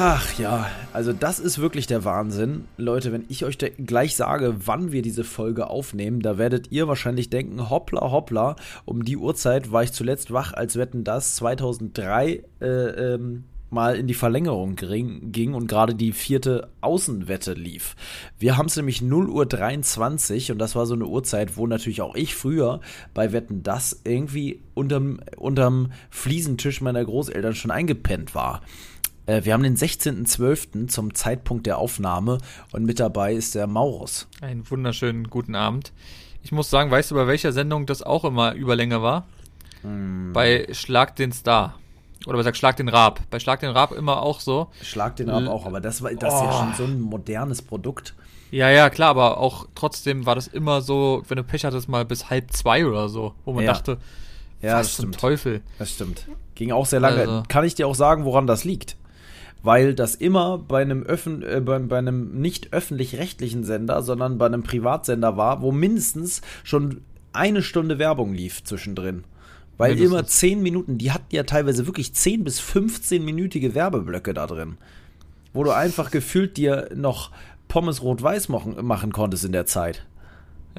Ach ja, also das ist wirklich der Wahnsinn. Leute, wenn ich euch gleich sage, wann wir diese Folge aufnehmen, da werdet ihr wahrscheinlich denken, hoppla hoppla, um die Uhrzeit war ich zuletzt wach, als wetten das 2003 äh, ähm, mal in die Verlängerung ging und gerade die vierte Außenwette lief. Wir haben es nämlich 0 Uhr 23 und das war so eine Uhrzeit, wo natürlich auch ich früher bei Wetten das irgendwie unterm, unterm Fliesentisch meiner Großeltern schon eingepennt war. Äh, wir haben den 16.12. zum Zeitpunkt der Aufnahme und mit dabei ist der Maurus. Einen wunderschönen guten Abend. Ich muss sagen, weißt du, bei welcher Sendung das auch immer Überlänge war? Mm. Bei Schlag den Star. Oder besser Schlag den Raab. Bei Schlag den Raab immer auch so. Schlag den Raab auch, aber das, war, das oh. ist ja schon so ein modernes Produkt. Ja, ja, klar, aber auch trotzdem war das immer so, wenn du Pech hattest, mal bis halb zwei oder so, wo man ja. dachte, ja, was zum Teufel. Das stimmt. Ging auch sehr lange. Also. Kann ich dir auch sagen, woran das liegt? Weil das immer bei einem, Öffn äh, bei, bei einem nicht öffentlich-rechtlichen Sender, sondern bei einem Privatsender war, wo mindestens schon eine Stunde Werbung lief zwischendrin. Weil mindestens. immer zehn Minuten, die hatten ja teilweise wirklich 10 bis 15-minütige Werbeblöcke da drin. Wo du einfach gefühlt dir noch Pommes rot-weiß machen, machen konntest in der Zeit.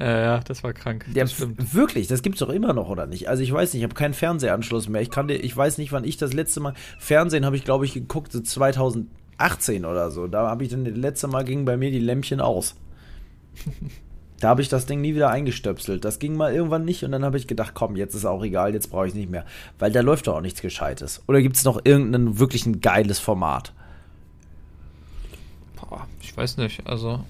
Ja, ja, das war krank. Der, das. Wirklich, das gibt's doch immer noch, oder nicht? Also ich weiß nicht, ich habe keinen Fernsehanschluss mehr. Ich kann dir, ich weiß nicht, wann ich das letzte Mal. Fernsehen habe ich, glaube ich, geguckt, so 2018 oder so. Da habe ich dann das letzte Mal ging bei mir die Lämpchen aus. da habe ich das Ding nie wieder eingestöpselt. Das ging mal irgendwann nicht und dann habe ich gedacht, komm, jetzt ist auch egal, jetzt brauche ich nicht mehr. Weil da läuft doch auch nichts Gescheites. Oder gibt es noch irgendein wirklich ein geiles Format? Boah, ich weiß nicht. Also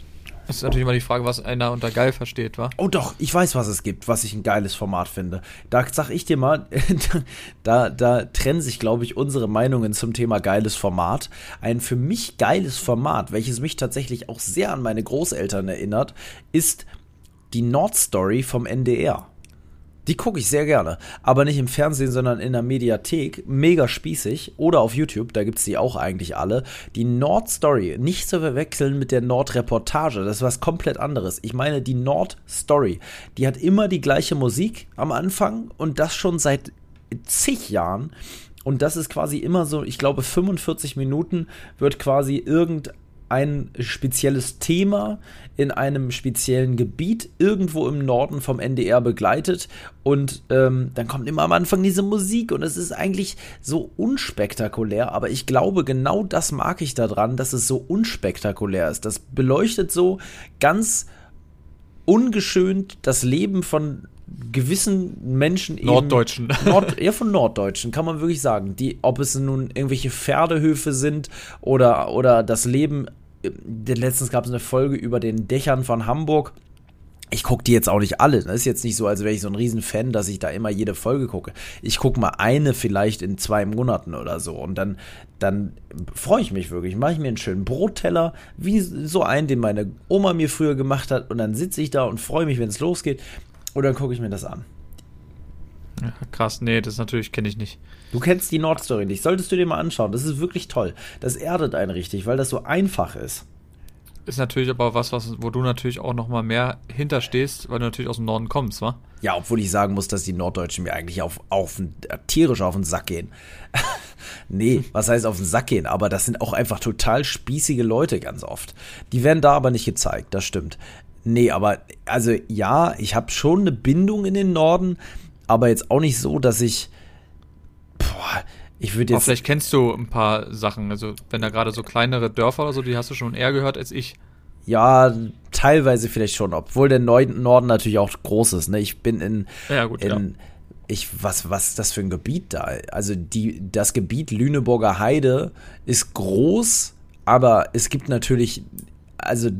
das ist natürlich immer die Frage, was einer unter geil versteht, wa? Oh doch, ich weiß, was es gibt, was ich ein geiles Format finde. Da sag ich dir mal, da, da trennen sich, glaube ich, unsere Meinungen zum Thema geiles Format. Ein für mich geiles Format, welches mich tatsächlich auch sehr an meine Großeltern erinnert, ist die Nordstory vom NDR. Die gucke ich sehr gerne. Aber nicht im Fernsehen, sondern in der Mediathek. Mega spießig. Oder auf YouTube, da gibt es die auch eigentlich alle. Die Nord-Story, nicht zu verwechseln mit der Nord-Reportage. Das ist was komplett anderes. Ich meine, die Nord-Story, die hat immer die gleiche Musik am Anfang und das schon seit zig Jahren. Und das ist quasi immer so, ich glaube, 45 Minuten wird quasi irgendein ein spezielles Thema in einem speziellen Gebiet irgendwo im Norden vom NDR begleitet und ähm, dann kommt immer am Anfang diese Musik und es ist eigentlich so unspektakulär, aber ich glaube, genau das mag ich daran, dass es so unspektakulär ist. Das beleuchtet so ganz ungeschönt das Leben von gewissen Menschen eben Norddeutschen. Nord, ja, von Norddeutschen, kann man wirklich sagen. Die, ob es nun irgendwelche Pferdehöfe sind oder, oder das Leben letztens gab es eine Folge über den Dächern von Hamburg. Ich gucke die jetzt auch nicht alle. Das ist jetzt nicht so, als wäre ich so ein Riesenfan, dass ich da immer jede Folge gucke. Ich gucke mal eine vielleicht in zwei Monaten oder so. Und dann, dann freue ich mich wirklich. Mache ich mir einen schönen Brotteller, wie so einen, den meine Oma mir früher gemacht hat. Und dann sitze ich da und freue mich, wenn es losgeht. Und dann gucke ich mir das an. Ja, krass, nee, das natürlich kenne ich nicht. Du kennst die Nordstory nicht. Solltest du dir mal anschauen. Das ist wirklich toll. Das erdet einen richtig, weil das so einfach ist. Ist natürlich aber was, was wo du natürlich auch noch mal mehr hinterstehst, weil du natürlich aus dem Norden kommst, wa? Ja, obwohl ich sagen muss, dass die Norddeutschen mir eigentlich auf, auf äh, tierisch auf den Sack gehen. nee, was heißt auf den Sack gehen? Aber das sind auch einfach total spießige Leute ganz oft. Die werden da aber nicht gezeigt, das stimmt. Nee, aber also ja, ich habe schon eine Bindung in den Norden, aber jetzt auch nicht so, dass ich. Boah, ich würde jetzt. Aber vielleicht kennst du ein paar Sachen. Also, wenn da gerade so kleinere Dörfer oder so, die hast du schon eher gehört als ich. Ja, teilweise vielleicht schon, obwohl der Norden natürlich auch groß ist. Ne? Ich bin in. Ja, gut, in, ja. Ich, was, was ist das für ein Gebiet da? Also die, das Gebiet Lüneburger Heide ist groß, aber es gibt natürlich, also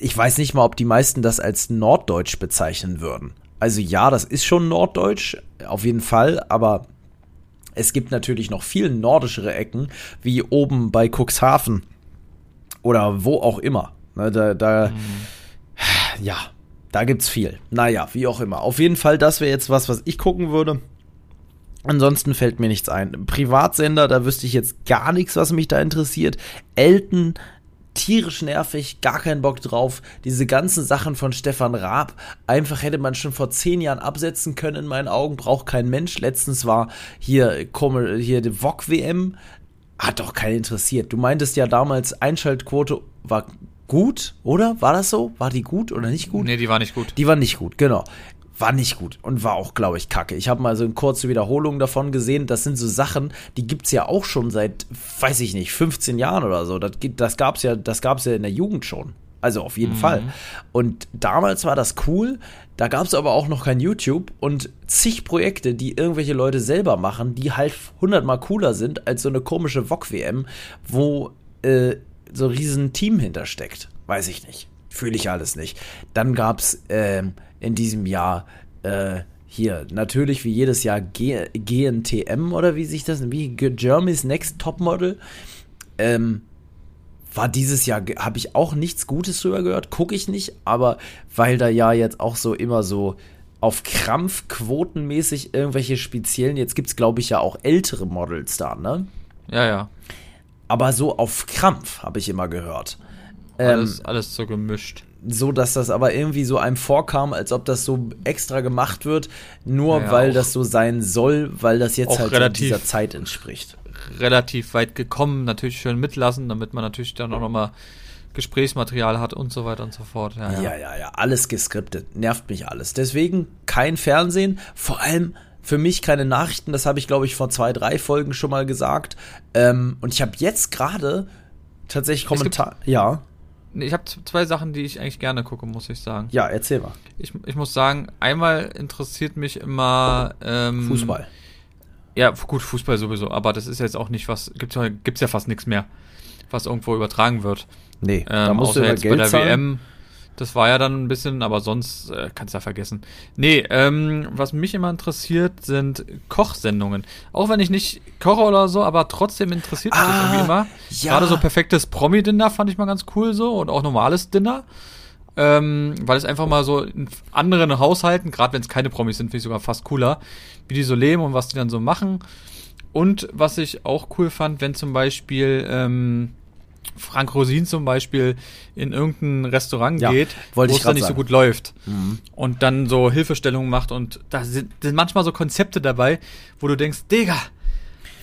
ich weiß nicht mal, ob die meisten das als Norddeutsch bezeichnen würden. Also ja, das ist schon Norddeutsch, auf jeden Fall, aber es gibt natürlich noch viel nordischere Ecken, wie oben bei Cuxhaven oder wo auch immer. Ne, da, da mhm. ja, da gibt's viel. Naja, wie auch immer. Auf jeden Fall, das wäre jetzt was, was ich gucken würde. Ansonsten fällt mir nichts ein. Privatsender, da wüsste ich jetzt gar nichts, was mich da interessiert. Elton, tierisch nervig, gar keinen Bock drauf. Diese ganzen Sachen von Stefan Raab, einfach hätte man schon vor zehn Jahren absetzen können in meinen Augen, braucht kein Mensch. Letztens war hier, hier die VOG-WM, hat doch keinen interessiert. Du meintest ja damals, Einschaltquote war gut, oder? War das so? War die gut oder nicht gut? Nee, die war nicht gut. Die war nicht gut, genau. War nicht gut und war auch, glaube ich, kacke. Ich habe mal so eine kurze Wiederholung davon gesehen. Das sind so Sachen, die gibt es ja auch schon seit, weiß ich nicht, 15 Jahren oder so. Das, das gab es ja, ja in der Jugend schon. Also auf jeden mhm. Fall. Und damals war das cool. Da gab es aber auch noch kein YouTube und zig Projekte, die irgendwelche Leute selber machen, die halt hundertmal cooler sind als so eine komische VOG-WM, wo äh, so ein riesen Team hintersteckt. Weiß ich nicht. Fühle ich alles nicht. Dann gab es äh, in diesem Jahr äh, hier natürlich wie jedes Jahr G GNTM oder wie sich das, wie Germany's Next Topmodel. Ähm, war dieses Jahr, habe ich auch nichts Gutes drüber gehört, gucke ich nicht, aber weil da ja jetzt auch so immer so auf Krampf quotenmäßig irgendwelche speziellen, jetzt gibt es glaube ich ja auch ältere Models da, ne? Ja, ja aber so auf Krampf, habe ich immer gehört. Alles, ähm, alles so gemischt. So, dass das aber irgendwie so einem vorkam, als ob das so extra gemacht wird, nur ja, weil das so sein soll, weil das jetzt halt relativ, dieser Zeit entspricht. Relativ weit gekommen, natürlich schön mitlassen, damit man natürlich dann auch nochmal Gesprächsmaterial hat und so weiter und so fort. Ja, ja, ja, ja, ja. alles geskriptet, nervt mich alles. Deswegen kein Fernsehen, vor allem für mich keine Nachrichten. Das habe ich, glaube ich, vor zwei, drei Folgen schon mal gesagt. Ähm, und ich habe jetzt gerade tatsächlich Kommentar. Ja. Ich habe zwei Sachen, die ich eigentlich gerne gucke, muss ich sagen. Ja, erzähl mal. Ich, ich muss sagen, einmal interessiert mich immer ähm, Fußball. Ja, gut, Fußball sowieso, aber das ist jetzt auch nicht was, gibt's, gibt's ja fast nichts mehr, was irgendwo übertragen wird. Nee, ähm, da musst du jetzt Geld bei der zahlen. WM das war ja dann ein bisschen, aber sonst äh, kannst du ja vergessen. Nee, ähm, was mich immer interessiert, sind Kochsendungen. Auch wenn ich nicht koche oder so, aber trotzdem interessiert mich ah, das irgendwie immer. Ja. Gerade so perfektes Promi-Dinner fand ich mal ganz cool so und auch normales Dinner. Ähm, weil es einfach mal so in anderen Haushalten, gerade wenn es keine Promis sind, finde ich sogar fast cooler, wie die so leben und was die dann so machen. Und was ich auch cool fand, wenn zum Beispiel ähm, Frank Rosin zum Beispiel in irgendein Restaurant ja, geht, wo es dann nicht sagen. so gut läuft mhm. und dann so Hilfestellungen macht und da sind, sind manchmal so Konzepte dabei, wo du denkst, Digga,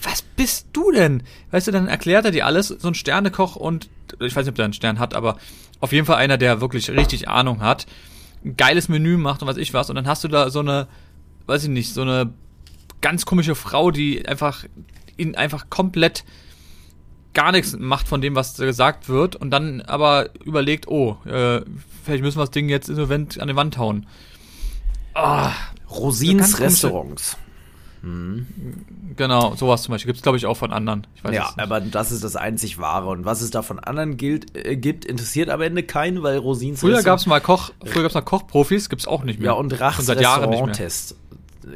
was bist du denn? Weißt du, dann erklärt er dir alles, so ein Sternekoch und ich weiß nicht, ob der einen Stern hat, aber auf jeden Fall einer, der wirklich richtig Ahnung hat, ein geiles Menü macht und was ich was und dann hast du da so eine, weiß ich nicht, so eine ganz komische Frau, die einfach ihn einfach komplett gar nichts macht von dem, was gesagt wird und dann aber überlegt, oh, äh, vielleicht müssen wir das Ding jetzt insolvent an die Wand hauen. Ah, Rosins Restaurants. Hm. Genau, sowas zum Beispiel. Gibt es, glaube ich, auch von anderen. ja, aber das ist das einzig Wahre. Und was es da von anderen gilt, äh, gibt, interessiert am Ende keinen, weil Rosins Früher gab es mal Koch, früher gab's mal Kochprofis, gibt es auch nicht mehr. Ja, und Rachs Restaurant-Test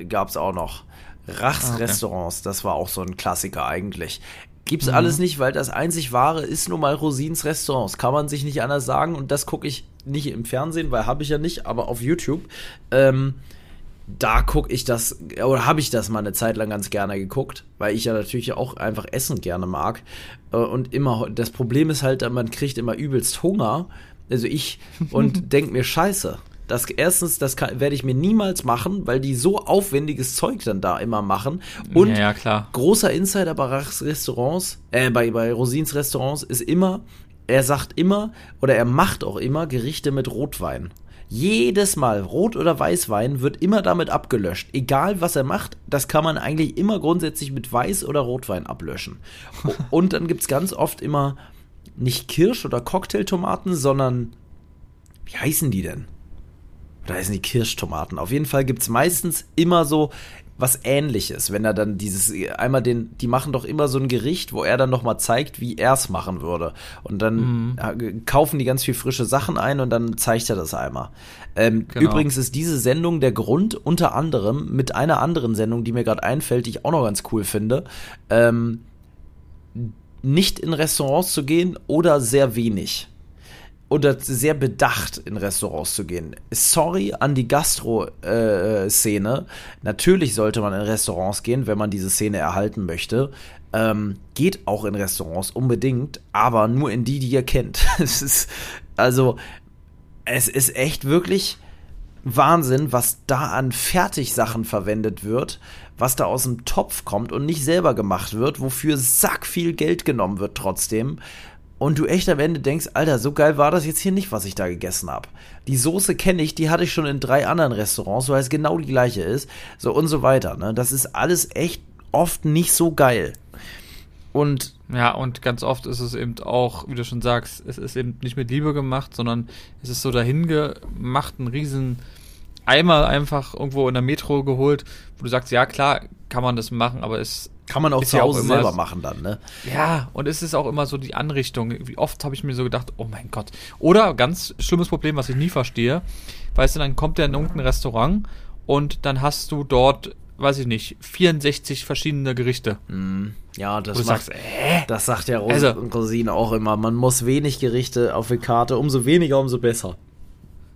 gab es auch noch. Rachs ah, okay. Restaurants, das war auch so ein Klassiker eigentlich. Gibt's mhm. alles nicht, weil das einzig wahre ist nun mal Rosins Restaurants. Kann man sich nicht anders sagen. Und das gucke ich nicht im Fernsehen, weil habe ich ja nicht, aber auf YouTube. Ähm, da gucke ich das, oder habe ich das mal eine Zeit lang ganz gerne geguckt, weil ich ja natürlich auch einfach Essen gerne mag. Äh, und immer, das Problem ist halt, man kriegt immer übelst Hunger. Also ich und denke mir, scheiße, das erstens, das kann, werde ich mir niemals machen, weil die so aufwendiges Zeug dann da immer machen. Und ja, ja, großer Insider bei Rachs Restaurants, äh, bei, bei Rosins Restaurants ist immer, er sagt immer oder er macht auch immer Gerichte mit Rotwein. Jedes Mal, Rot- oder Weißwein, wird immer damit abgelöscht. Egal was er macht, das kann man eigentlich immer grundsätzlich mit Weiß- oder Rotwein ablöschen. Und dann gibt es ganz oft immer nicht Kirsch- oder Cocktailtomaten, sondern wie heißen die denn? Da heißen die Kirschtomaten. Auf jeden Fall gibt es meistens immer so was ähnliches, wenn er dann dieses einmal den die machen doch immer so ein Gericht, wo er dann noch mal zeigt, wie er es machen würde und dann mhm. kaufen die ganz viel frische Sachen ein und dann zeigt er das einmal. Ähm, genau. Übrigens ist diese Sendung der Grund unter anderem mit einer anderen Sendung, die mir gerade einfällt, die ich auch noch ganz cool finde, ähm, nicht in Restaurants zu gehen oder sehr wenig oder sehr bedacht in Restaurants zu gehen. Sorry an die Gastro-Szene. Äh, Natürlich sollte man in Restaurants gehen, wenn man diese Szene erhalten möchte. Ähm, geht auch in Restaurants unbedingt, aber nur in die, die ihr kennt. es ist, also, es ist echt wirklich Wahnsinn, was da an Fertigsachen verwendet wird, was da aus dem Topf kommt und nicht selber gemacht wird, wofür sack viel Geld genommen wird trotzdem und du echt am Ende denkst, Alter, so geil war das jetzt hier nicht, was ich da gegessen habe. Die Soße kenne ich, die hatte ich schon in drei anderen Restaurants, weil es genau die gleiche ist, so und so weiter. Ne? Das ist alles echt oft nicht so geil. Und ja, und ganz oft ist es eben auch, wie du schon sagst, es ist eben nicht mit Liebe gemacht, sondern es ist so dahin gemacht, ein riesen Eimer einfach irgendwo in der Metro geholt, wo du sagst, ja klar, kann man das machen, aber es kann man auch zu Hause auch selber machen dann, ne? Ja, und es ist auch immer so die Anrichtung. Wie oft habe ich mir so gedacht, oh mein Gott. Oder ganz schlimmes Problem, was ich nie verstehe. Weißt du, dann kommt der in irgendein Restaurant und dann hast du dort, weiß ich nicht, 64 verschiedene Gerichte. Mm, ja, das, macht, sagst, äh? das sagt ja Ros also, Rosine auch immer. Man muss wenig Gerichte auf die Karte, umso weniger, umso besser.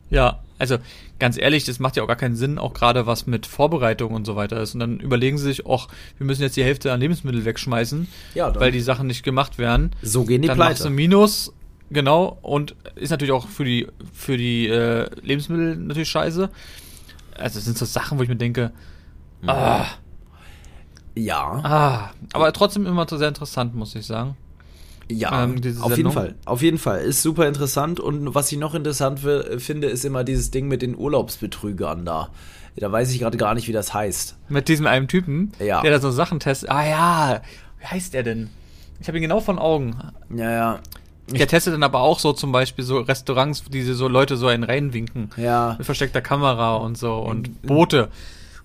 Ja, also ganz ehrlich, das macht ja auch gar keinen Sinn, auch gerade was mit Vorbereitung und so weiter ist. Und dann überlegen sie sich, ach, wir müssen jetzt die Hälfte an Lebensmitteln wegschmeißen, ja, weil die Sachen nicht gemacht werden. So gehen die dann Pleite. machst du Minus, genau, und ist natürlich auch für die, für die äh, Lebensmittel natürlich scheiße. Also das sind so Sachen, wo ich mir denke, mhm. ah. Ja. Ah, aber trotzdem immer sehr interessant, muss ich sagen. Ja, ähm, auf jeden Fall. Auf jeden Fall. Ist super interessant. Und was ich noch interessant finde, ist immer dieses Ding mit den Urlaubsbetrügern da. Da weiß ich gerade gar nicht, wie das heißt. Mit diesem einen Typen, ja. der da so Sachen testet. Ah ja, wie heißt der denn? Ich habe ihn genau von Augen. Ja, ja. Der testet dann aber auch so zum Beispiel so Restaurants, die so Leute so einen reinwinken. Ja. Mit versteckter Kamera und so und Boote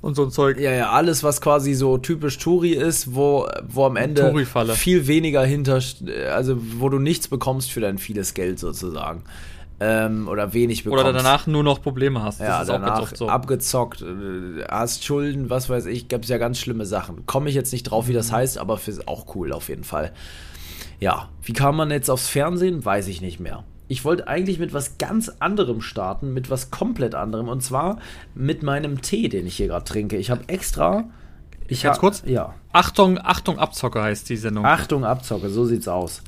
und so ein Zeug. Ja, ja, alles, was quasi so typisch Touri ist, wo, wo am Ende viel weniger hinter, also wo du nichts bekommst für dein vieles Geld sozusagen. Ähm, oder wenig bekommst. Oder danach nur noch Probleme hast. Das ja, danach so. abgezockt, äh, hast Schulden, was weiß ich, gab es ja ganz schlimme Sachen. Komme ich jetzt nicht drauf, wie das mhm. heißt, aber für, auch cool auf jeden Fall. Ja, wie kam man jetzt aufs Fernsehen? Weiß ich nicht mehr ich wollte eigentlich mit was ganz anderem starten, mit was komplett anderem. Und zwar mit meinem Tee, den ich hier gerade trinke. Ich habe extra. Ich Ganz kurz? Ja. Achtung, Achtung, Abzocke heißt die Sendung. Achtung, Abzocke, so sieht's aus.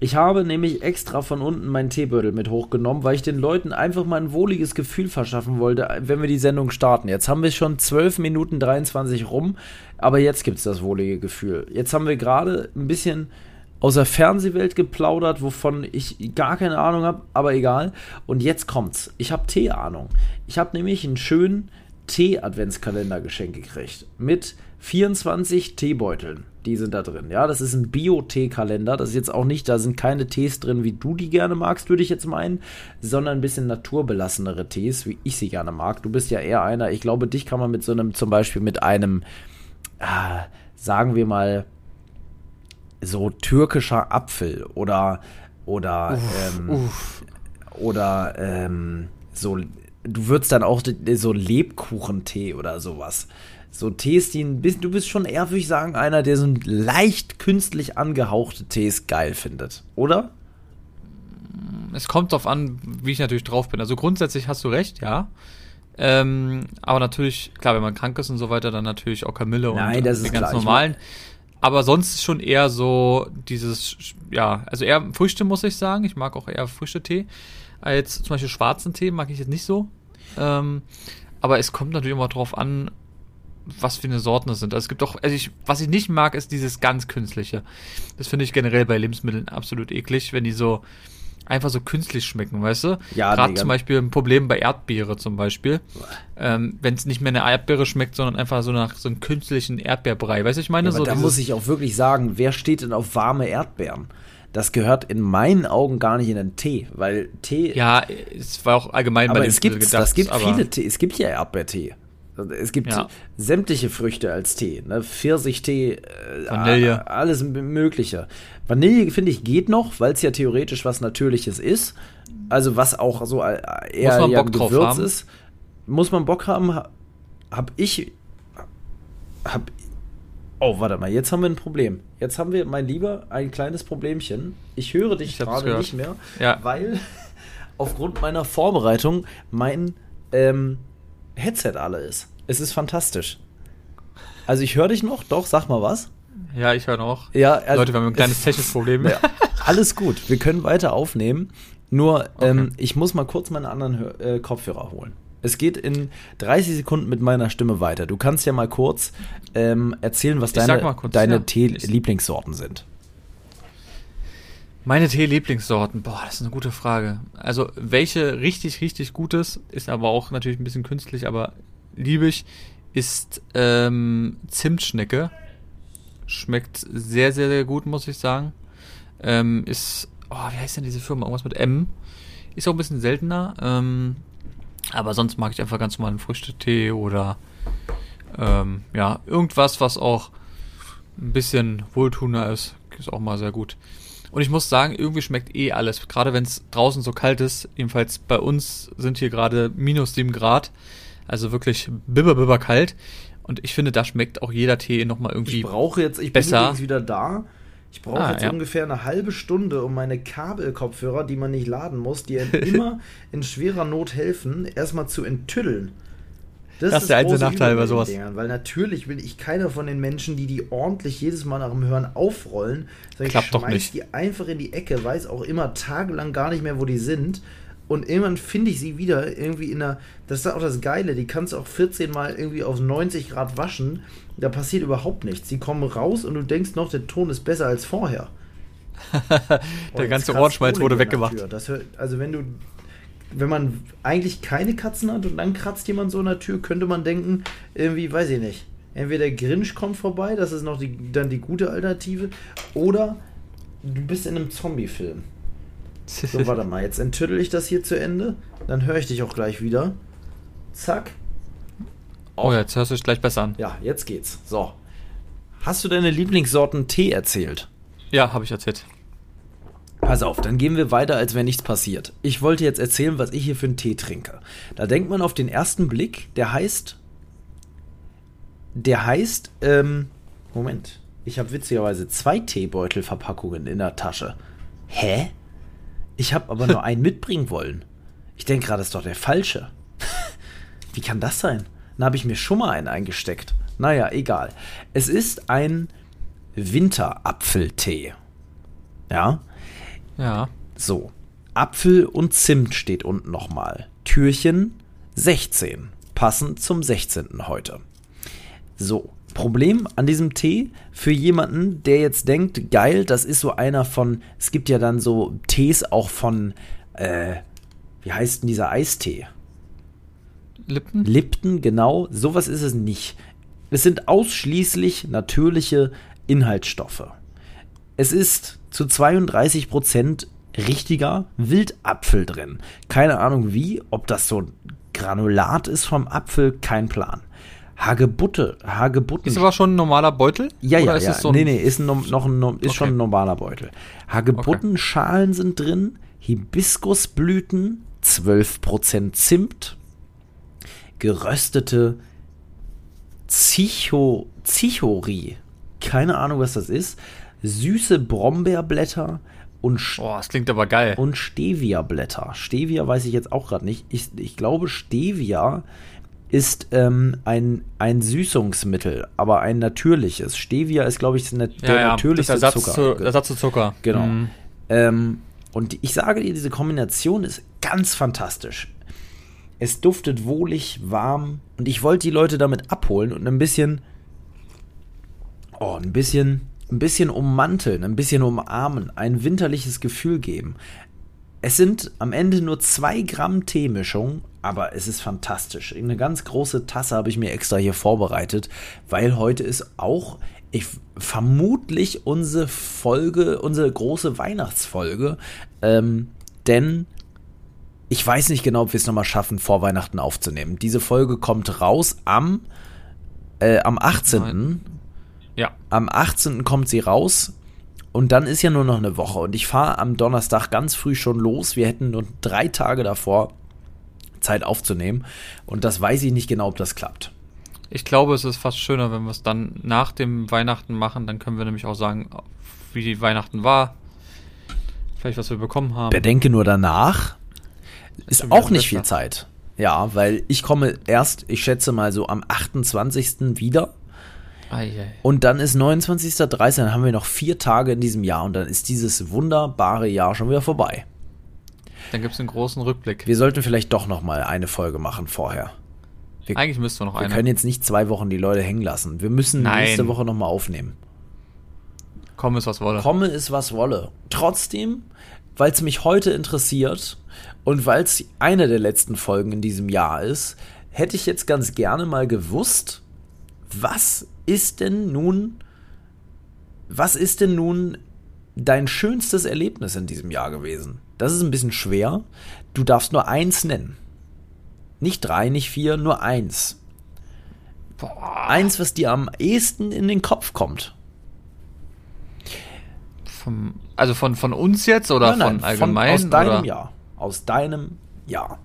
Ich habe nämlich extra von unten meinen Teebeutel mit hochgenommen, weil ich den Leuten einfach mal ein wohliges Gefühl verschaffen wollte, wenn wir die Sendung starten. Jetzt haben wir schon 12 Minuten 23 rum, aber jetzt gibt's das wohlige Gefühl. Jetzt haben wir gerade ein bisschen aus der Fernsehwelt geplaudert, wovon ich gar keine Ahnung habe, aber egal. Und jetzt kommt's. Ich habe Tee-Ahnung. Ich habe nämlich einen schönen Tee-Adventskalender geschenkt gekriegt. Mit 24 Teebeuteln. Die sind da drin. Ja, das ist ein Bio-Tee-Kalender. Das ist jetzt auch nicht, da sind keine Tees drin, wie du die gerne magst, würde ich jetzt meinen, sondern ein bisschen naturbelassenere Tees, wie ich sie gerne mag. Du bist ja eher einer, ich glaube, dich kann man mit so einem, zum Beispiel mit einem, äh, sagen wir mal, so türkischer Apfel oder oder uff, ähm, uff. oder ähm, so du würdest dann auch so Lebkuchentee oder sowas. So Tees, die ein bisschen, du bist schon eher, würde ich sagen, einer, der so ein leicht künstlich angehauchte Tees geil findet, oder? Es kommt darauf an, wie ich natürlich drauf bin. Also grundsätzlich hast du recht, ja. Ähm, aber natürlich, klar, wenn man krank ist und so weiter, dann natürlich auch Kamille Nein, und das ist ganz klar. normalen. Aber sonst schon eher so dieses, ja, also eher Früchte, muss ich sagen. Ich mag auch eher Früchtetee. Als zum Beispiel schwarzen Tee mag ich jetzt nicht so. Ähm, aber es kommt natürlich immer drauf an, was für eine Sorten es sind. Also es gibt auch, also ich, was ich nicht mag, ist dieses ganz künstliche. Das finde ich generell bei Lebensmitteln absolut eklig, wenn die so, einfach so künstlich schmecken, weißt du? Ja, Gerade zum Beispiel ein Problem bei Erdbeere zum Beispiel. Ähm, Wenn es nicht mehr eine Erdbeere schmeckt, sondern einfach so nach so einem künstlichen Erdbeerbrei. Weißt du, ich meine? Ja, so da muss ich auch wirklich sagen, wer steht denn auf warme Erdbeeren? Das gehört in meinen Augen gar nicht in den Tee, weil Tee. Ja, es war auch allgemein aber bei es gibt, gedacht. Das gibt viele Tee. Es gibt ja Erdbeertee. Es gibt ja. sämtliche Früchte als Tee, ne? Pfirsichtee, äh, Vanille. alles Mögliche. Vanille, finde ich, geht noch, weil es ja theoretisch was Natürliches ist. Also was auch so äh, eher ja, Gewürz ist. Muss man Bock haben, hab ich. Hab. Oh, warte mal, jetzt haben wir ein Problem. Jetzt haben wir, mein Lieber, ein kleines Problemchen. Ich höre dich gerade nicht mehr, ja. weil aufgrund meiner Vorbereitung mein ähm, Headset alle ist. Es ist fantastisch. Also ich höre dich noch, doch, sag mal was. Ja, ich höre noch. Ja, also, Leute, wir haben ein kleines technisches Problem. Ja, alles gut, wir können weiter aufnehmen. Nur, okay. ähm, ich muss mal kurz meine anderen Hör äh, Kopfhörer holen. Es geht in 30 Sekunden mit meiner Stimme weiter. Du kannst ja mal kurz ähm, erzählen, was deine, kurz, deine ja. Tee-Lieblingssorten sind. Meine Tee-Lieblingssorten, boah, das ist eine gute Frage. Also, welche richtig, richtig gutes, ist aber auch natürlich ein bisschen künstlich, aber liebe ich, ist ähm, Zimtschnecke. Schmeckt sehr, sehr, sehr gut, muss ich sagen. Ähm, ist, oh, wie heißt denn diese Firma? Irgendwas mit M. Ist auch ein bisschen seltener. Ähm, aber sonst mag ich einfach ganz normalen Früchtetee oder ähm, ja, irgendwas, was auch ein bisschen wohltuender ist. Ist auch mal sehr gut. Und ich muss sagen, irgendwie schmeckt eh alles. Gerade wenn es draußen so kalt ist. Jedenfalls bei uns sind hier gerade minus 7 Grad. Also wirklich bibber, bibber kalt. Und ich finde, da schmeckt auch jeder Tee nochmal irgendwie ich brauche jetzt, ich besser. bin übrigens wieder da. Ich brauche ah, jetzt ja. ungefähr eine halbe Stunde, um meine Kabelkopfhörer, die man nicht laden muss, die immer in schwerer Not helfen, erstmal zu enttüddeln. Das, das ist der einzige Nachteil bei sowas. Dingern, weil natürlich bin ich keiner von den Menschen, die die ordentlich jedes Mal nach dem Hören aufrollen. Sag, Klappt ich doch nicht. die einfach in die Ecke, weiß auch immer tagelang gar nicht mehr, wo die sind. Und irgendwann finde ich sie wieder irgendwie in der. Das ist auch das Geile, die kannst du auch 14 Mal irgendwie auf 90 Grad waschen. Da passiert überhaupt nichts. Die kommen raus und du denkst noch, der Ton ist besser als vorher. der oh, ganze Ohrenschmalz wurde weggemacht. Hört, also wenn du wenn man eigentlich keine Katzen hat und dann kratzt jemand so an der Tür, könnte man denken, irgendwie, weiß ich nicht. Entweder der Grinch kommt vorbei, das ist noch die, dann die gute Alternative, oder du bist in einem Zombie-Film. So, warte mal, jetzt enttüttel ich das hier zu Ende, dann höre ich dich auch gleich wieder. Zack. Oh, jetzt hörst du dich gleich besser an. Ja, jetzt geht's. So. Hast du deine Lieblingssorten Tee erzählt? Ja, habe ich erzählt. Pass auf, dann gehen wir weiter, als wäre nichts passiert. Ich wollte jetzt erzählen, was ich hier für einen Tee trinke. Da denkt man auf den ersten Blick, der heißt. Der heißt. Ähm, Moment. Ich habe witzigerweise zwei Teebeutelverpackungen in der Tasche. Hä? Ich habe aber nur einen mitbringen wollen. Ich denke gerade, das ist doch der falsche. Wie kann das sein? Dann habe ich mir schon mal einen eingesteckt. Naja, egal. Es ist ein Winterapfeltee. Ja, ja. So. Apfel und Zimt steht unten nochmal. Türchen 16. Passend zum 16. heute. So. Problem an diesem Tee für jemanden, der jetzt denkt, geil, das ist so einer von, es gibt ja dann so Tees auch von, äh, wie heißt denn dieser Eistee? Lipton? Lipton, genau. Sowas ist es nicht. Es sind ausschließlich natürliche Inhaltsstoffe. Es ist zu 32% richtiger Wildapfel drin. Keine Ahnung wie, ob das so ein Granulat ist vom Apfel, kein Plan. Hagebutte, Hagebutten. Ist aber schon ein normaler Beutel? Ja, ja, ja. So nee, nee, ist, ein, noch ein, ist okay. schon ein normaler Beutel. Hagebuttenschalen okay. sind drin, Hibiskusblüten, 12% Zimt, geröstete Zicho, Zichori, keine Ahnung, was das ist, süße Brombeerblätter und Oh, das klingt aber geil. Und Stevia-Blätter. Stevia weiß ich jetzt auch gerade nicht. Ich, ich glaube, Stevia ist ähm, ein, ein Süßungsmittel, aber ein natürliches. Stevia ist, glaube ich, der ja, ja, natürlichste Ersatz Zucker. Zu, Ersatz zu Zucker. Genau. Mhm. Ähm, und ich sage dir, diese Kombination ist ganz fantastisch. Es duftet wohlig, warm und ich wollte die Leute damit abholen und ein bisschen, oh, ein bisschen ein bisschen ummanteln, ein bisschen umarmen, ein winterliches Gefühl geben. Es sind am Ende nur zwei Gramm Teemischung, aber es ist fantastisch. Eine ganz große Tasse habe ich mir extra hier vorbereitet, weil heute ist auch ich, vermutlich unsere Folge, unsere große Weihnachtsfolge, ähm, denn ich weiß nicht genau, ob wir es nochmal schaffen, vor Weihnachten aufzunehmen. Diese Folge kommt raus am, äh, am 18. Nein. Ja. Am 18. kommt sie raus. Und dann ist ja nur noch eine Woche. Und ich fahre am Donnerstag ganz früh schon los. Wir hätten nur drei Tage davor Zeit aufzunehmen. Und das weiß ich nicht genau, ob das klappt. Ich glaube, es ist fast schöner, wenn wir es dann nach dem Weihnachten machen. Dann können wir nämlich auch sagen, wie die Weihnachten war. Vielleicht, was wir bekommen haben. Bedenke nur danach. Ist auch nicht viel Zeit. Ja, weil ich komme erst, ich schätze mal so am 28. wieder. Und dann ist 29. 30. Dann haben wir noch vier Tage in diesem Jahr und dann ist dieses wunderbare Jahr schon wieder vorbei. Dann gibt es einen großen Rückblick. Wir sollten vielleicht doch noch mal eine Folge machen vorher. Wir, Eigentlich müssten wir noch eine. Wir können jetzt nicht zwei Wochen die Leute hängen lassen. Wir müssen Nein. nächste Woche noch mal aufnehmen. Komme es was wolle. Komme es was wolle. Trotzdem, weil es mich heute interessiert und weil es eine der letzten Folgen in diesem Jahr ist, hätte ich jetzt ganz gerne mal gewusst, was ist denn nun, was ist denn nun dein schönstes Erlebnis in diesem Jahr gewesen? Das ist ein bisschen schwer. Du darfst nur eins nennen. Nicht drei, nicht vier, nur eins. Boah. Eins, was dir am ehesten in den Kopf kommt. Vom, also von, von uns jetzt oder nein, nein, von allgemein? Von, aus deinem oder? Jahr. Aus deinem Jahr.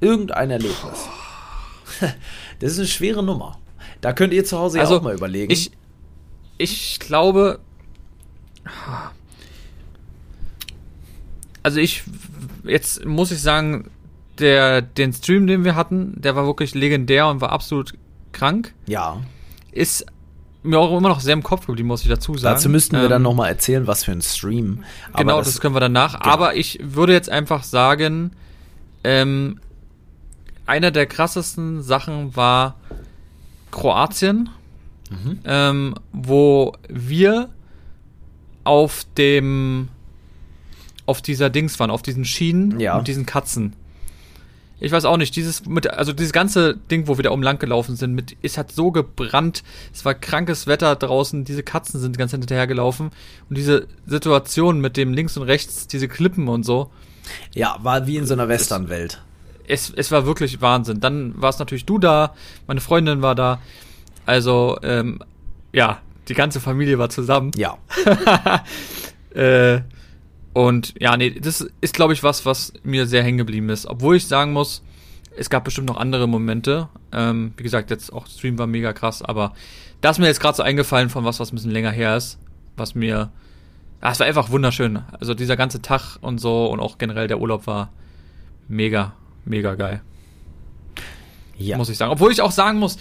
Irgendein Erlebnis. Das ist eine schwere Nummer. Da könnt ihr zu Hause also, ja auch mal überlegen. Ich, ich glaube. Also ich, jetzt muss ich sagen, der, den Stream, den wir hatten, der war wirklich legendär und war absolut krank. Ja. Ist mir auch immer noch sehr im Kopf geblieben, muss ich dazu sagen. Dazu müssten wir ähm, dann nochmal erzählen, was für ein Stream. Aber genau, das, das, können wir danach. Genau. Aber ich würde jetzt einfach sagen, ähm, einer der krassesten Sachen war Kroatien, mhm. ähm, wo wir auf dem auf dieser Dings waren, auf diesen Schienen ja. und diesen Katzen. Ich weiß auch nicht, dieses mit, also dieses ganze Ding, wo wir da oben lang gelaufen sind, mit, es hat so gebrannt, es war krankes Wetter draußen, diese Katzen sind ganz hinterher gelaufen und diese Situation mit dem links und rechts, diese Klippen und so. Ja, war wie in so einer Westernwelt es, es war wirklich Wahnsinn. Dann war es natürlich du da, meine Freundin war da. Also, ähm, ja, die ganze Familie war zusammen. Ja. äh, und ja, nee, das ist, glaube ich, was, was mir sehr hängen geblieben ist. Obwohl ich sagen muss, es gab bestimmt noch andere Momente. Ähm, wie gesagt, jetzt auch Stream war mega krass, aber da ist mir jetzt gerade so eingefallen von was, was ein bisschen länger her ist, was mir. Ja, es war einfach wunderschön. Also dieser ganze Tag und so und auch generell der Urlaub war mega mega geil. Ja. Muss ich sagen. Obwohl ich auch sagen muss,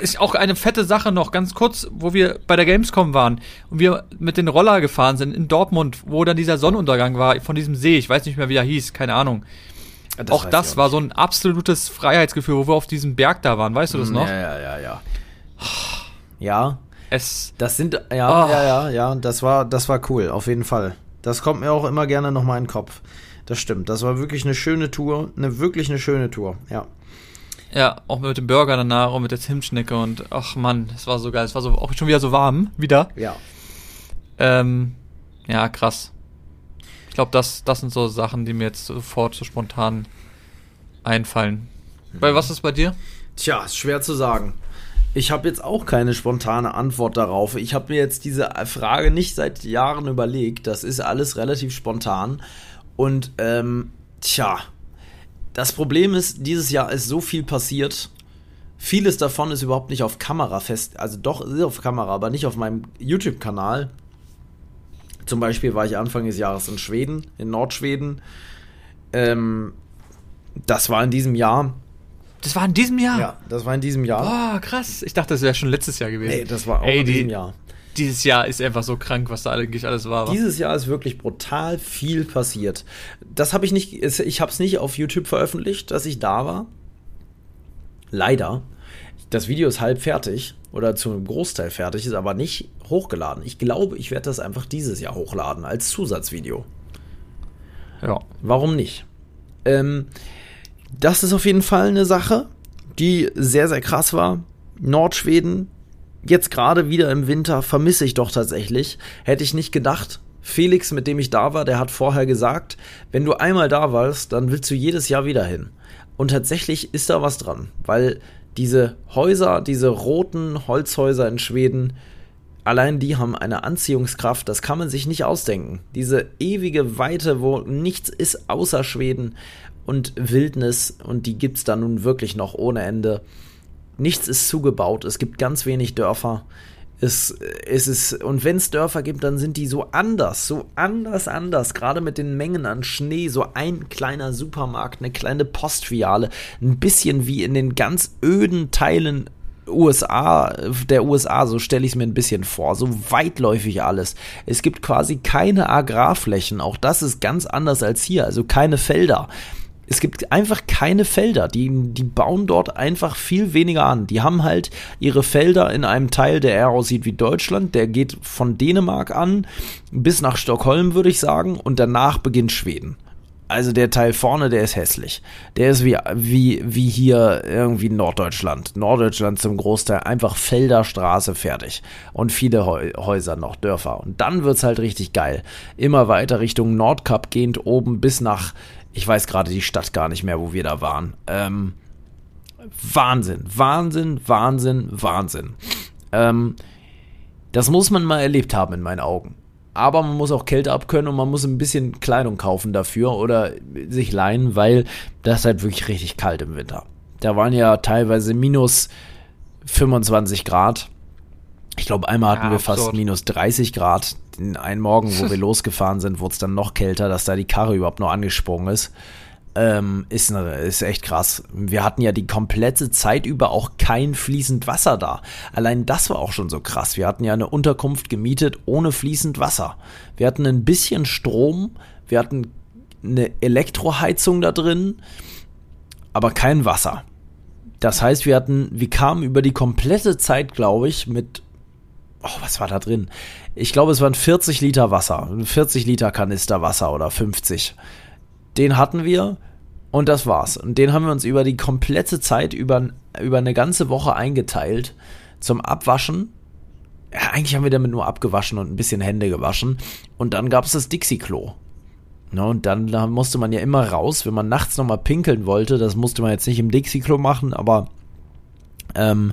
ist auch eine fette Sache noch, ganz kurz, wo wir bei der Gamescom waren und wir mit den Roller gefahren sind in Dortmund, wo dann dieser Sonnenuntergang war von diesem See, ich weiß nicht mehr, wie er hieß, keine Ahnung. Das auch das auch war so ein absolutes Freiheitsgefühl, wo wir auf diesem Berg da waren, weißt du das noch? Ja, ja, ja, ja. Ja. Es. Das sind, ja, oh. ja, ja, ja, das war, das war cool, auf jeden Fall. Das kommt mir auch immer gerne nochmal in den Kopf. Das stimmt. Das war wirklich eine schöne Tour. Eine wirklich eine schöne Tour, ja. Ja, auch mit dem Burger danach und mit der Zimtschnecke und ach Mann, es war so geil. Es war so auch schon wieder so warm, wieder. Ja. Ähm, ja, krass. Ich glaube, das, das sind so Sachen, die mir jetzt sofort so spontan einfallen. Mhm. Bei was ist bei dir? Tja, ist schwer zu sagen. Ich habe jetzt auch keine spontane Antwort darauf. Ich habe mir jetzt diese Frage nicht seit Jahren überlegt. Das ist alles relativ spontan. Und ähm, tja, das Problem ist, dieses Jahr ist so viel passiert. Vieles davon ist überhaupt nicht auf Kamera fest. Also doch ist auf Kamera, aber nicht auf meinem YouTube-Kanal. Zum Beispiel war ich Anfang des Jahres in Schweden, in Nordschweden. Ähm, das war in diesem Jahr. Das war in diesem Jahr? Ja, das war in diesem Jahr. Boah, krass. Ich dachte, das wäre schon letztes Jahr gewesen. Nee, das war auch Ey, in diesem Jahr dieses Jahr ist einfach so krank, was da eigentlich alles war. Dieses Jahr ist wirklich brutal viel passiert. Das habe ich nicht, ich habe es nicht auf YouTube veröffentlicht, dass ich da war. Leider. Das Video ist halb fertig oder zu einem Großteil fertig, ist aber nicht hochgeladen. Ich glaube, ich werde das einfach dieses Jahr hochladen als Zusatzvideo. Ja. Warum nicht? Ähm, das ist auf jeden Fall eine Sache, die sehr, sehr krass war. Nordschweden, jetzt gerade wieder im Winter vermisse ich doch tatsächlich. Hätte ich nicht gedacht, Felix, mit dem ich da war, der hat vorher gesagt, wenn du einmal da warst, dann willst du jedes Jahr wieder hin. Und tatsächlich ist da was dran, weil diese Häuser, diese roten Holzhäuser in Schweden, allein die haben eine Anziehungskraft, das kann man sich nicht ausdenken. Diese ewige Weite, wo nichts ist außer Schweden und Wildnis, und die gibt es da nun wirklich noch ohne Ende. Nichts ist zugebaut, es gibt ganz wenig Dörfer. Es, es ist, und wenn es Dörfer gibt, dann sind die so anders, so anders, anders. Gerade mit den Mengen an Schnee, so ein kleiner Supermarkt, eine kleine Postfiliale, ein bisschen wie in den ganz öden Teilen USA, der USA, so stelle ich es mir ein bisschen vor, so weitläufig alles. Es gibt quasi keine Agrarflächen, auch das ist ganz anders als hier, also keine Felder. Es gibt einfach keine Felder. Die, die bauen dort einfach viel weniger an. Die haben halt ihre Felder in einem Teil, der eher aussieht wie Deutschland. Der geht von Dänemark an bis nach Stockholm, würde ich sagen. Und danach beginnt Schweden. Also der Teil vorne, der ist hässlich. Der ist wie, wie, wie hier irgendwie Norddeutschland. Norddeutschland zum Großteil einfach Felder, Straße, fertig. Und viele Häuser noch, Dörfer. Und dann wird's halt richtig geil. Immer weiter Richtung Nordkap gehend oben bis nach ich weiß gerade die Stadt gar nicht mehr, wo wir da waren. Ähm, Wahnsinn, Wahnsinn, Wahnsinn, Wahnsinn. Ähm, das muss man mal erlebt haben in meinen Augen. Aber man muss auch Kälte abkönnen und man muss ein bisschen Kleidung kaufen dafür oder sich leihen, weil das ist halt wirklich richtig kalt im Winter. Da waren ja teilweise minus 25 Grad. Ich glaube, einmal hatten ja, wir fast minus 30 Grad einen Morgen, wo wir losgefahren sind, wurde es dann noch kälter, dass da die Karre überhaupt noch angesprungen ist. Ähm, ist, ne, ist echt krass. Wir hatten ja die komplette Zeit über auch kein fließend Wasser da. Allein das war auch schon so krass. Wir hatten ja eine Unterkunft gemietet ohne fließend Wasser. Wir hatten ein bisschen Strom, wir hatten eine Elektroheizung da drin, aber kein Wasser. Das heißt, wir hatten, wir kamen über die komplette Zeit, glaube ich, mit oh, was war da drin? Ich glaube, es waren 40 Liter Wasser. 40 Liter Kanister Wasser oder 50. Den hatten wir und das war's. Und den haben wir uns über die komplette Zeit, über, über eine ganze Woche eingeteilt zum Abwaschen. Ja, eigentlich haben wir damit nur abgewaschen und ein bisschen Hände gewaschen. Und dann gab es das Dixie-Klo. Ne, und dann da musste man ja immer raus, wenn man nachts nochmal pinkeln wollte. Das musste man jetzt nicht im Dixie-Klo machen, aber ähm,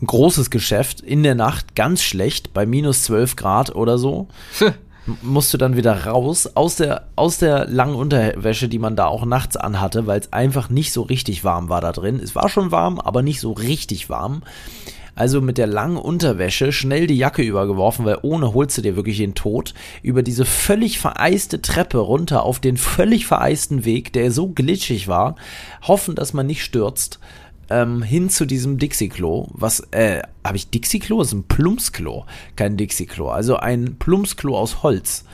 ein großes Geschäft in der Nacht, ganz schlecht, bei minus 12 Grad oder so. musst du dann wieder raus aus der, aus der langen Unterwäsche, die man da auch nachts anhatte, weil es einfach nicht so richtig warm war da drin. Es war schon warm, aber nicht so richtig warm. Also mit der langen Unterwäsche schnell die Jacke übergeworfen, weil ohne holst du dir wirklich den Tod. Über diese völlig vereiste Treppe runter auf den völlig vereisten Weg, der so glitschig war. Hoffen, dass man nicht stürzt ähm, hin zu diesem Dixie-Klo. Was, äh, habe ich Dixie-Klo? Das ist ein Plumpsklo, kein Dixie-Klo. Also ein Plumpsklo aus Holz.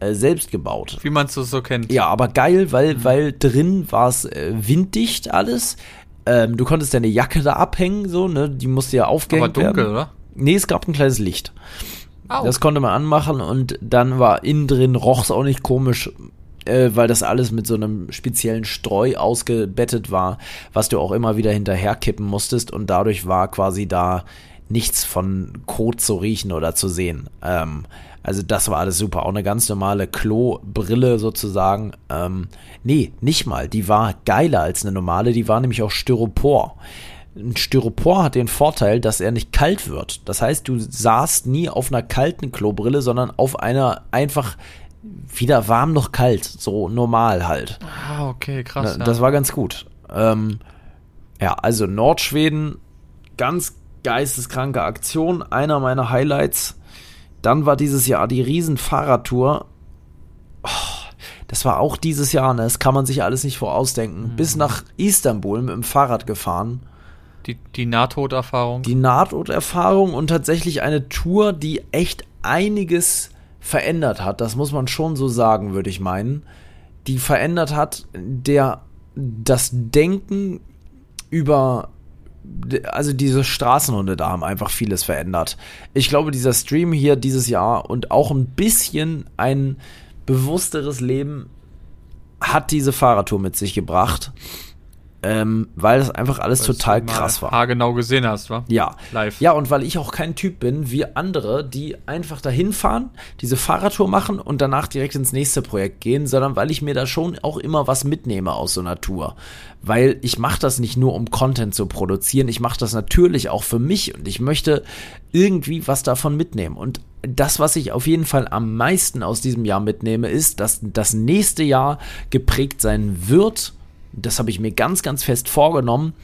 Äh, selbst gebaut. Wie man es so kennt. Ja, aber geil, weil, mhm. weil drin war es äh, winddicht alles. Ähm, du konntest deine Jacke da abhängen, so, ne? Die musste ja aufgehängt werden. Aber dunkel, werden. oder? Nee, es gab ein kleines Licht. Au. Das konnte man anmachen und dann war innen drin, roch es auch nicht komisch äh, weil das alles mit so einem speziellen Streu ausgebettet war, was du auch immer wieder hinterher kippen musstest und dadurch war quasi da nichts von Kot zu riechen oder zu sehen. Ähm, also das war alles super. Auch eine ganz normale Klobrille sozusagen. Ähm, nee, nicht mal. Die war geiler als eine normale. Die war nämlich auch Styropor. Ein Styropor hat den Vorteil, dass er nicht kalt wird. Das heißt, du saßt nie auf einer kalten Klobrille, sondern auf einer einfach weder warm noch kalt, so normal halt. Ah, okay, krass. Ja. Das war ganz gut. Ähm, ja, also Nordschweden, ganz geisteskranke Aktion, einer meiner Highlights. Dann war dieses Jahr die Riesenfahrradtour. Oh, das war auch dieses Jahr, ne? Das kann man sich alles nicht vorausdenken. Mhm. Bis nach Istanbul mit dem Fahrrad gefahren. Die, die Nahtoderfahrung. Die Nahtoderfahrung und tatsächlich eine Tour, die echt einiges verändert hat, das muss man schon so sagen, würde ich meinen, die verändert hat, der das Denken über also diese Straßenhunde da haben einfach vieles verändert. Ich glaube, dieser Stream hier dieses Jahr und auch ein bisschen ein bewussteres Leben hat diese Fahrradtour mit sich gebracht. Ähm, weil das einfach alles weil total krass war. genau gesehen hast, wa? Ja. Live. Ja, und weil ich auch kein Typ bin wie andere, die einfach dahin fahren, diese Fahrradtour machen und danach direkt ins nächste Projekt gehen, sondern weil ich mir da schon auch immer was mitnehme aus so einer Tour. Weil ich mache das nicht nur, um Content zu produzieren, ich mache das natürlich auch für mich und ich möchte irgendwie was davon mitnehmen. Und das, was ich auf jeden Fall am meisten aus diesem Jahr mitnehme, ist, dass das nächste Jahr geprägt sein wird das habe ich mir ganz, ganz fest vorgenommen.